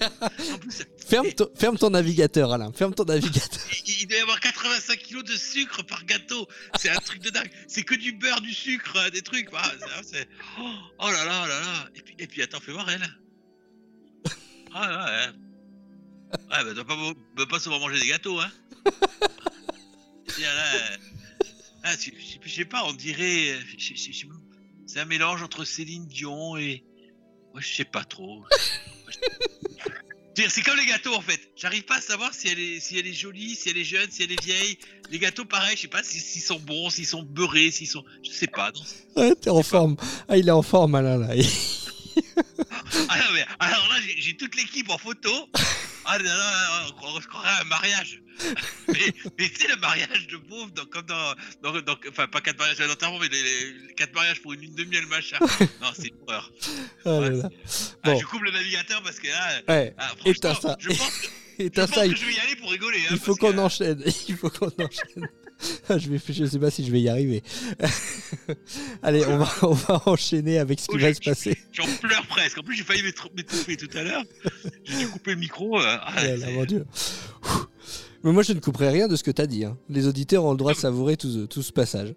En plus,
ferme, ton, ferme ton navigateur, Alain. Ferme ton navigateur.
il, il doit y avoir 85 kilos de sucre par gâteau. C'est un truc de dingue. C'est que du beurre, du sucre, des trucs. Ah, c'est- oh, oh là là, oh là là. Et puis, et puis attends, fais voir elle. Ah ouais, ouais. Bah, doit pas, doit pas souvent manger des gâteaux, hein. Euh, ah, je, sais pas, on dirait. euh, C'est un mélange entre Céline Dion et. Ouais, je sais pas trop. C'est comme les gâteaux en fait. J'arrive pas à savoir si elle, est, si elle est jolie, si elle est jeune, si elle est vieille. Les gâteaux, pareil, je sais pas si- s'ils sont bons, s'ils sont beurrés, s'ils sont. Je sais pas. non.
Ouais, T'es en forme. Ah, il est en forme, Alain là.
Ah non, mais alors là, j'ai toute l'équipe en photo. Ah là, là, on se croirait à un mariage. Mais, mais tu sais, le mariage de pauvres, dans- comme dans, dans, dans- Enfin, pas quatre mariages à l'enterrement, mais les, les- les quatre mariages pour une lune de miel, machin. Non, c'est une horreur. Ah,
Bon.
je coupe le navigateur parce que là.
Ouais.
ah, franchement,
ça.
Je pense que,
Et
je,
t'as
pense
ça.
que
Il,
je vais y aller pour rigoler. hein,
il faut
que-
qu'on enchaîne. Il faut qu'on enchaîne. Je vais. Je sais pas si je vais y arriver. Allez, on va on va enchaîner avec ce qui
Oh,
va se passer.
J'en pleure presque. En plus, j'ai failli m'étouffer tout à l'heure. J'ai dû couper le micro. euh, ah,
là mon Dieu. Ouh. Mais moi, je ne couperai rien de ce que tu as dit. hein. Les auditeurs ont le droit de savourer tout, ce- tout ce passage.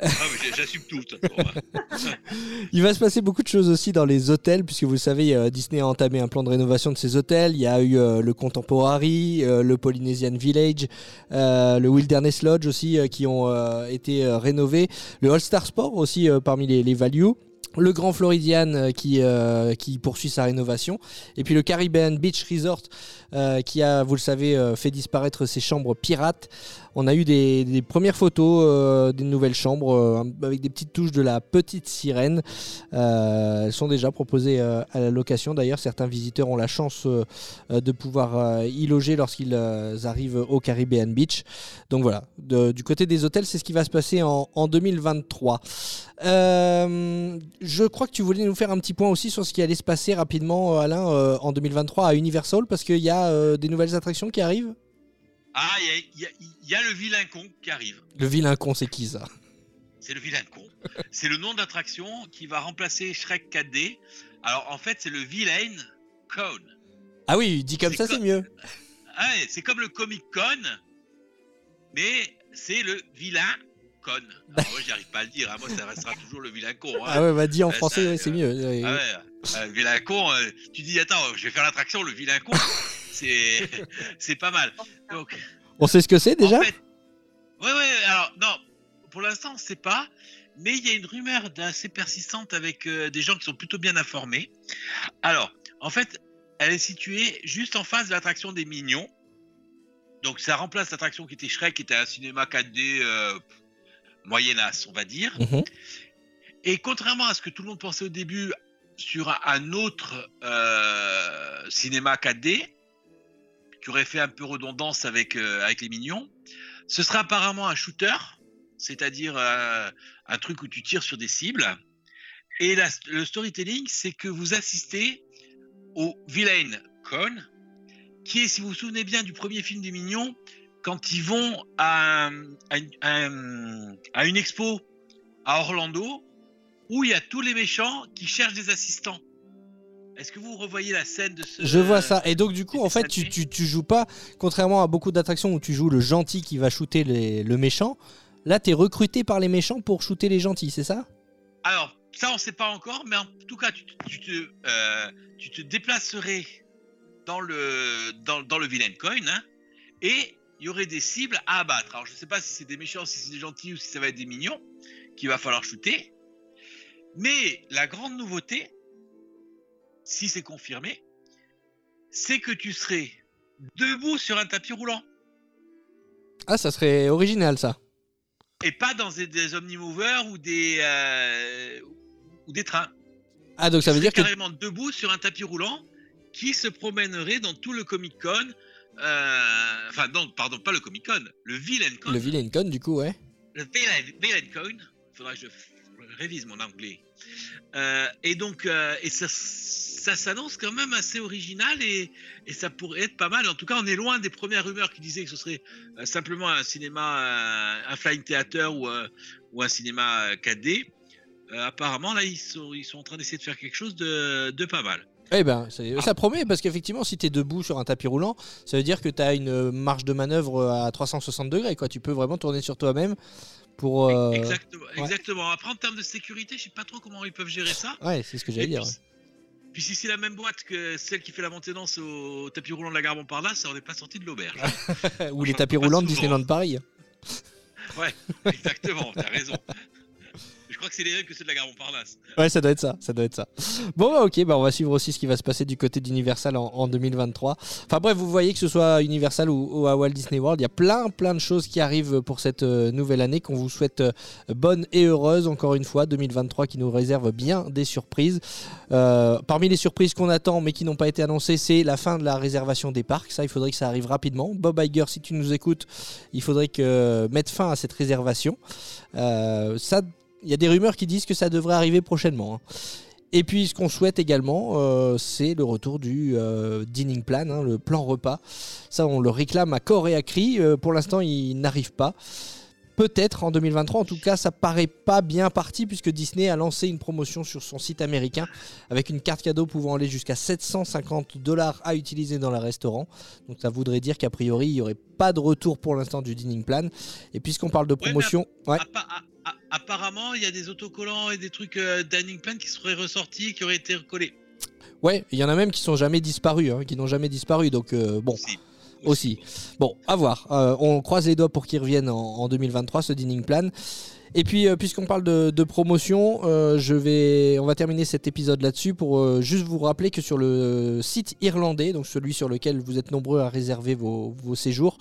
ah, J'assume tout.
Il va se passer beaucoup de choses aussi dans les hôtels, puisque vous le savez, euh, Disney a entamé un plan de rénovation de ses hôtels. Il y a eu euh, le Contemporary, euh, le Polynesian Village, euh, le Wilderness Lodge aussi, euh, qui ont euh, été euh, rénovés. Le All Star Sport aussi euh, parmi les, les values. Le Grand Floridian euh, qui, euh, qui poursuit sa rénovation. Et puis le Caribbean Beach Resort euh, qui a, vous le savez, fait disparaître ses chambres pirates. On a eu des, premières photos des nouvelles chambres avec des petites touches de la petite sirène. Elles sont déjà proposées à la location. D'ailleurs, certains visiteurs ont la chance de pouvoir y loger lorsqu'ils arrivent au Caribbean Beach. Donc voilà, du côté des hôtels, c'est ce qui va se passer en 2023. Euh, je crois que tu voulais nous faire un petit point aussi sur ce qui allait se passer rapidement, euh, Alain, euh, en 2023 à Universal, parce qu'il y a euh, des nouvelles attractions qui arrivent.
Ah, il y a, y y le vilain con qui arrive.
Le vilain con, c'est qui ça?
C'est le vilain con. c'est le nom d'attraction qui va remplacer Shrek 4D. Alors en fait, c'est le vilain Cone.
Ah oui, dit comme ça, c'est mieux.
Ah c'est comme le Comic Con, mais c'est le vilain con. Alors moi, j'arrive pas à le dire. hein. Moi, ça restera toujours le vilain con. hein.
Ah ouais, bah dit en
Euh,
français, ouais, c'est
euh,
mieux. Ouais,
Ah ouais, euh, le vilain con, euh, tu dis attends, je vais faire l'attraction, le vilain con, c'est c'est pas mal. Donc,
On sait ce que c'est déjà
en fait, ouais ouais, alors non, pour l'instant on sait pas, mais il y a une rumeur assez persistante avec euh, des gens qui sont plutôt bien informés. Alors, en fait, elle est située juste en face de l'attraction des Mignons. Donc ça remplace l'attraction qui était Shrek, qui était un cinéma 4D euh, moyennasse, on va dire.
Mhm.
Et contrairement à ce que tout le monde pensait au début sur un- autre euh, cinéma 4D, qui aurait fait un peu redondance avec, euh, avec les mignons, Ce sera apparemment un shooter, c'est-à-dire euh, un truc où tu tires sur des cibles. Et la- le storytelling, c'est que vous assistez au villain Con, qui est, si vous vous souvenez bien du premier film des Mignons, quand ils vont à, à une- à un- à une expo à Orlando, où il y a tous les méchants qui cherchent des assistants. Est-ce que vous revoyez la scène de ce...
Je vois ça. Et donc, du coup, en fait, tu, tu, tu joues pas, contrairement à beaucoup d'attractions où tu joues le gentil qui va shooter les- le méchant, là, tu es recruté par les méchants pour shooter les gentils, c'est ça?
Alors, ça, on ne sait pas encore, mais en tout cas, tu, te- tu te, euh, tu te déplacerais dans le, dans, dans le villain coin, hein, et il y aurait des cibles à abattre. Alors, je ne sais pas si c'est des méchants, si c'est des gentils ou si ça va être des mignons qu'il va falloir shooter. Mais la grande nouveauté, si c'est confirmé, c'est que tu serais debout sur un tapis roulant
Ah, ça serait original, ça.
et pas dans des, des omnimovers ou des, euh, ou des trains.
Ah, donc ça veut dire que.
carrément debout sur un tapis roulant qui se promènerait dans tout le Comic Con. Euh, enfin, non, pardon, pas le Comic Con, le Villain Con.
Le villain con, du coup, ouais.
Le Villain, Villain Con. Faudra que je révise mon anglais. Euh, et donc, euh, et ça, ça s'annonce quand même assez original et, et ça pourrait être pas mal. En tout cas, on est loin des premières rumeurs qui disaient que ce serait euh, simplement un cinéma, un flying theater ou, ou un cinéma euh, 4D. Euh, apparemment, là, ils sont, ils sont en train d'essayer de faire quelque chose de, de pas mal.
Eh ben, c'est- ça promet, parce qu'effectivement, si tu es debout sur un tapis roulant, ça veut dire que tu as une marge de manœuvre à 360 degrés, quoi. Tu peux vraiment tourner sur toi-même pour. euh,
Exactement, exactement. Après, en termes de sécurité, je sais pas trop comment ils peuvent gérer ça.
Ouais, c'est ce que j'allais dire.
puis,
ouais.
Puis si c'est la même boîte que celle qui fait la maintenance au tapis roulant de la gare Montparnasse, on n'est pas sorti de l'auberge.
Ou les tapis roulants de. Disneyland Paris.
Ouais, exactement, t'as raison. Que c'est de la gare Montparnasse.
Ouais, ça doit être ça, ça doit être ça. Bon, bah, ok, bah, on va suivre aussi ce qui va se passer du côté d'Universal en, en 2023. Enfin bref, vous voyez que ce soit Universal ou, à Walt Disney World, il y a plein, plein de choses qui arrivent pour cette euh, nouvelle année qu'on vous souhaite euh, bonne et heureuse. Encore une fois, 2023 qui nous réserve bien des surprises. Euh, parmi les surprises qu'on attend mais qui n'ont pas été annoncées, c'est la fin de la réservation des parcs. Ça, il faudrait que ça arrive rapidement. Bob Iger, si tu nous écoutes, il faudrait que mettre fin à cette réservation. Ça, il y a des rumeurs qui disent que ça devrait arriver prochainement. hein. Et puis ce qu'on souhaite également, euh, c'est le retour du euh, dining plan, hein, le plan repas. Ça, on le réclame à corps et à cri. Euh, pour l'instant, il n'arrive pas. Peut-être en 2023, en tout cas, ça paraît pas bien parti puisque Disney a lancé une promotion sur son site américain avec une carte cadeau pouvant aller jusqu'à 750 dollars à utiliser dans le restaurant. Donc ça voudrait dire qu'a priori, il n'y aurait pas de retour pour l'instant du dining plan. Et puisqu'on parle de promotion, ouais.
Apparemment, il y a des autocollants et des trucs euh, dining plan qui seraient ressortis et qui auraient été recollés.
Ouais, il y en a même qui sont jamais disparus, hein, qui n'ont jamais disparu. Donc euh, bon.
Aussi.
Bon, à voir. Euh, on croise les doigts pour qu'ils reviennent en, en 2023, ce dining plan. Et puis, euh, puisqu'on parle de, promotion, euh, je vais, on va terminer cet épisode là-dessus pour euh, juste vous rappeler que sur le site irlandais, donc celui sur lequel vous êtes nombreux à réserver vos, séjours,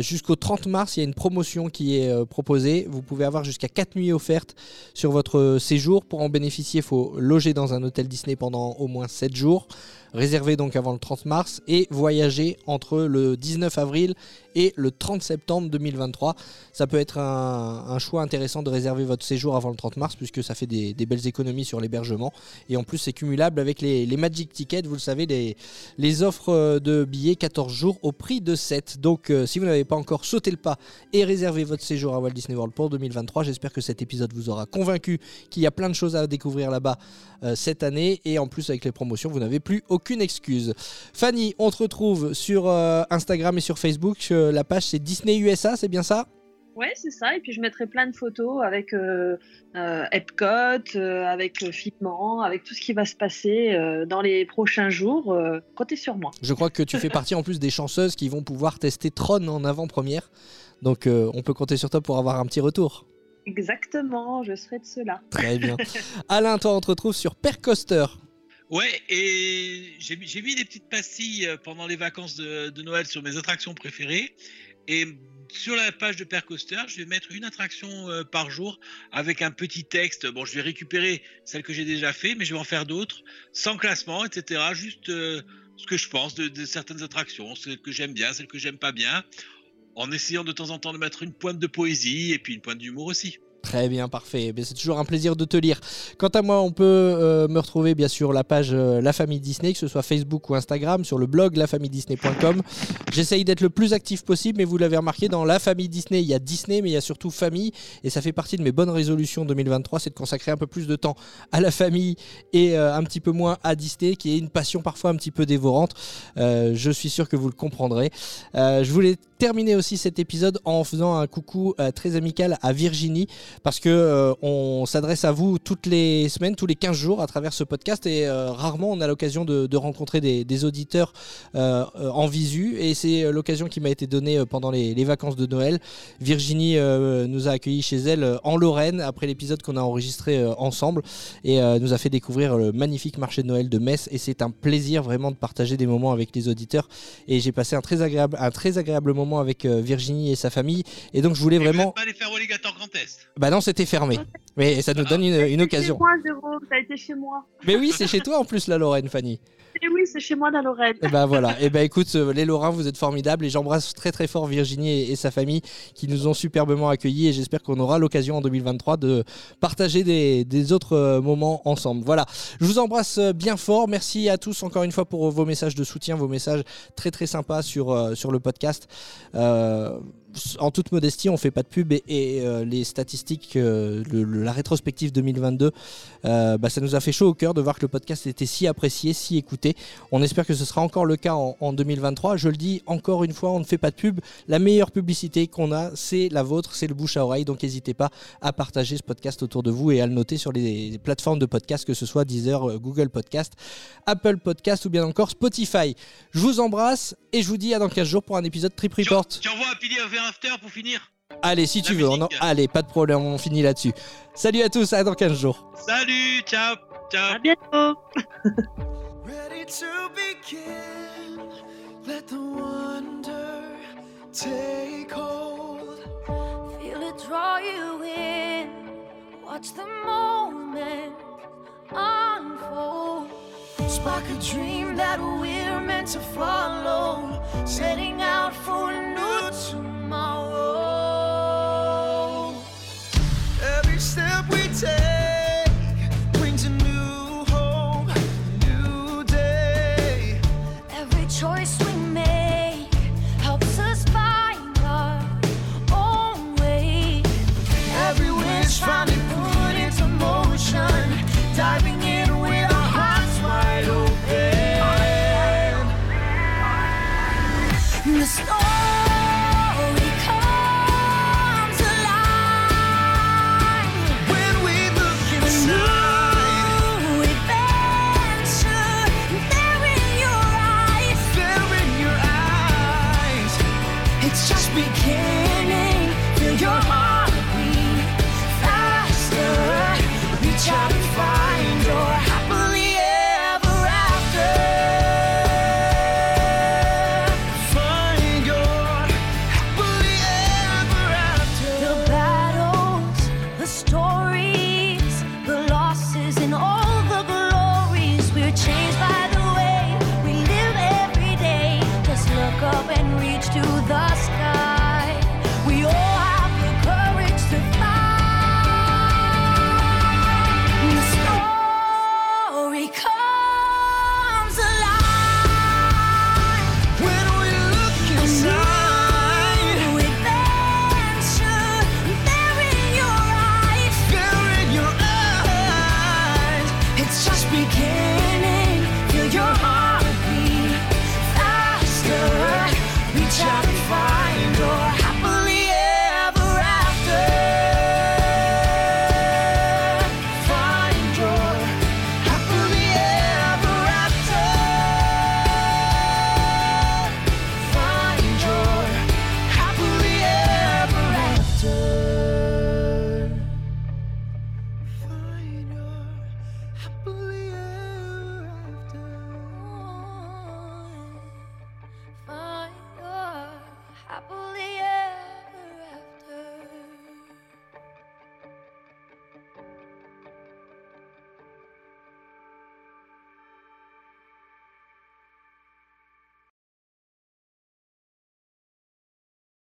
jusqu'au 30 mars, il y a une promotion qui est proposée. Vous pouvez avoir jusqu'à 4 nuits offertes sur votre séjour. Pour en bénéficier, il faut loger dans un hôtel Disney pendant au moins 7 jours. Réservé donc avant le 30 mars et voyager entre le 19 avril et le 30 septembre 2023. Ça peut être un choix intéressant de réserver votre séjour avant le 30 mars puisque ça fait des, belles économies sur l'hébergement et en plus c'est cumulable avec les, Magic Tickets, vous le savez, les, offres euh, de billets 14 jours au prix de 7. Donc euh, si vous n'avez pas encore sauté le pas et réservé votre séjour à Walt Disney World pour 2023, j'espère que cet épisode vous aura convaincu qu'il y a plein de choses à découvrir là-bas euh, cette année et en plus avec les promotions vous n'avez plus aucune excuse. Fanny, on te retrouve sur Instagram et sur Facebook. La page c'est Disney USA, c'est bien ça?
Ouais, c'est ça. Et puis je mettrai plein de photos avec euh, euh, Epcot, euh, avec euh, Fitment, avec tout ce qui va se passer euh, dans les prochains jours. Euh, comptez sur moi.
Je crois que tu fais partie en plus des chanceuses qui vont pouvoir tester Tron en avant-première. Donc euh, on peut compter sur toi pour avoir un petit retour.
Exactement, je serai de cela.
Très bien. Alain, toi on te retrouve sur Percoster.
Ouais, et j'ai mis, des petites pastilles pendant les vacances de, de Noël sur mes attractions préférées. Et sur la page de Percoster, je vais mettre une attraction euh, par jour avec un petit texte. Bon, je vais récupérer celle que j'ai déjà fait, mais je vais en faire d'autres, sans classement, etc. Juste euh, ce que je pense de, de certaines attractions, celles que j'aime bien, celles que j'aime pas bien. en essayant de temps en temps de mettre une pointe de poésie et puis une pointe d'humour aussi.
Très bien, parfait. Mais c'est toujours un plaisir de te lire. Quant à moi, on peut euh, me retrouver bien sûr la page euh, La Famille Disney, que ce soit Facebook ou Instagram, sur le blog lafamilledisney.com. J'essaye d'être le plus actif possible, mais vous l'avez remarqué, dans La Famille Disney, il y a Disney, mais il y a surtout famille. Et ça fait partie de mes bonnes résolutions 2023, c'est de consacrer un peu plus de temps à la famille et euh, un petit peu moins à Disney, qui est une passion parfois un petit peu dévorante. Je suis sûr que vous le comprendrez. Je voulais terminer aussi cet épisode en faisant un coucou très amical à Virginie parce que euh, on s'adresse à vous toutes les semaines, tous les 15 jours à travers ce podcast et euh, rarement on a l'occasion de, de rencontrer des, des auditeurs euh, en visu. Et c'est l'occasion qui m'a été donnée pendant les, les vacances de Noël. Virginie nous a accueillis chez elle en Lorraine après l'épisode qu'on a enregistré ensemble. Et nous a fait découvrir le magnifique marché de Noël de Metz. Et c'est un plaisir vraiment de partager des moments avec les auditeurs. Et j'ai passé un très agréable, un très agréable moment avec Virginie et sa famille. Et donc je voulais
Et
vraiment...
pas allé faire Alligator Grand Est?
Bah non c'était fermé mais ça nous donne une, une occasion.
Chez moi, Jérôme, t'as été chez moi.
Mais oui c'est chez toi en plus la Lorraine Fanny.
Et oui, c'est chez moi, la Lorraine.
Et ben voilà. Et ben écoute, euh, les Lorrains, vous êtes formidables et j'embrasse très très fort Virginie et, et sa famille qui nous ont superbement accueillis et j'espère qu'on aura l'occasion en 2023 de partager des, des autres euh, moments ensemble. Voilà. Je vous embrasse euh, bien fort. Merci à tous encore une fois pour vos messages de soutien, vos messages très très sympas sur, sur le podcast. Euh, en toute modestie, on fait pas de pub et, euh, les statistiques, euh, la rétrospective 2022, euh, bah, ça nous a fait chaud au cœur de voir que le podcast était si apprécié, si écouté. On espère que ce sera encore le cas en, en 2023. Je le dis encore une fois, on ne fait pas de pub. La meilleure publicité qu'on a, c'est la vôtre, c'est le bouche à oreille. Donc n'hésitez pas à partager ce podcast autour de vous et à le noter sur les plateformes de podcast, que ce soit Deezer, euh, Google Podcast, Apple Podcast ou bien encore Spotify. Je vous embrasse et je vous dis à dans 15 jours pour un épisode Trip Report.
After pour finir
Allez, si
La
tu veux, on en- allez, pas de problème, on finit là-dessus. Salut à tous, à dans 15 jours.
Salut, ciao, ciao.
À bientôt.
Ready to begin. Let the wonder take hold.
Feel it draw you in. Watch the moment unfold.
Spark a dream that we're meant to follow. Setting out for a new tomorrow. Every step we take.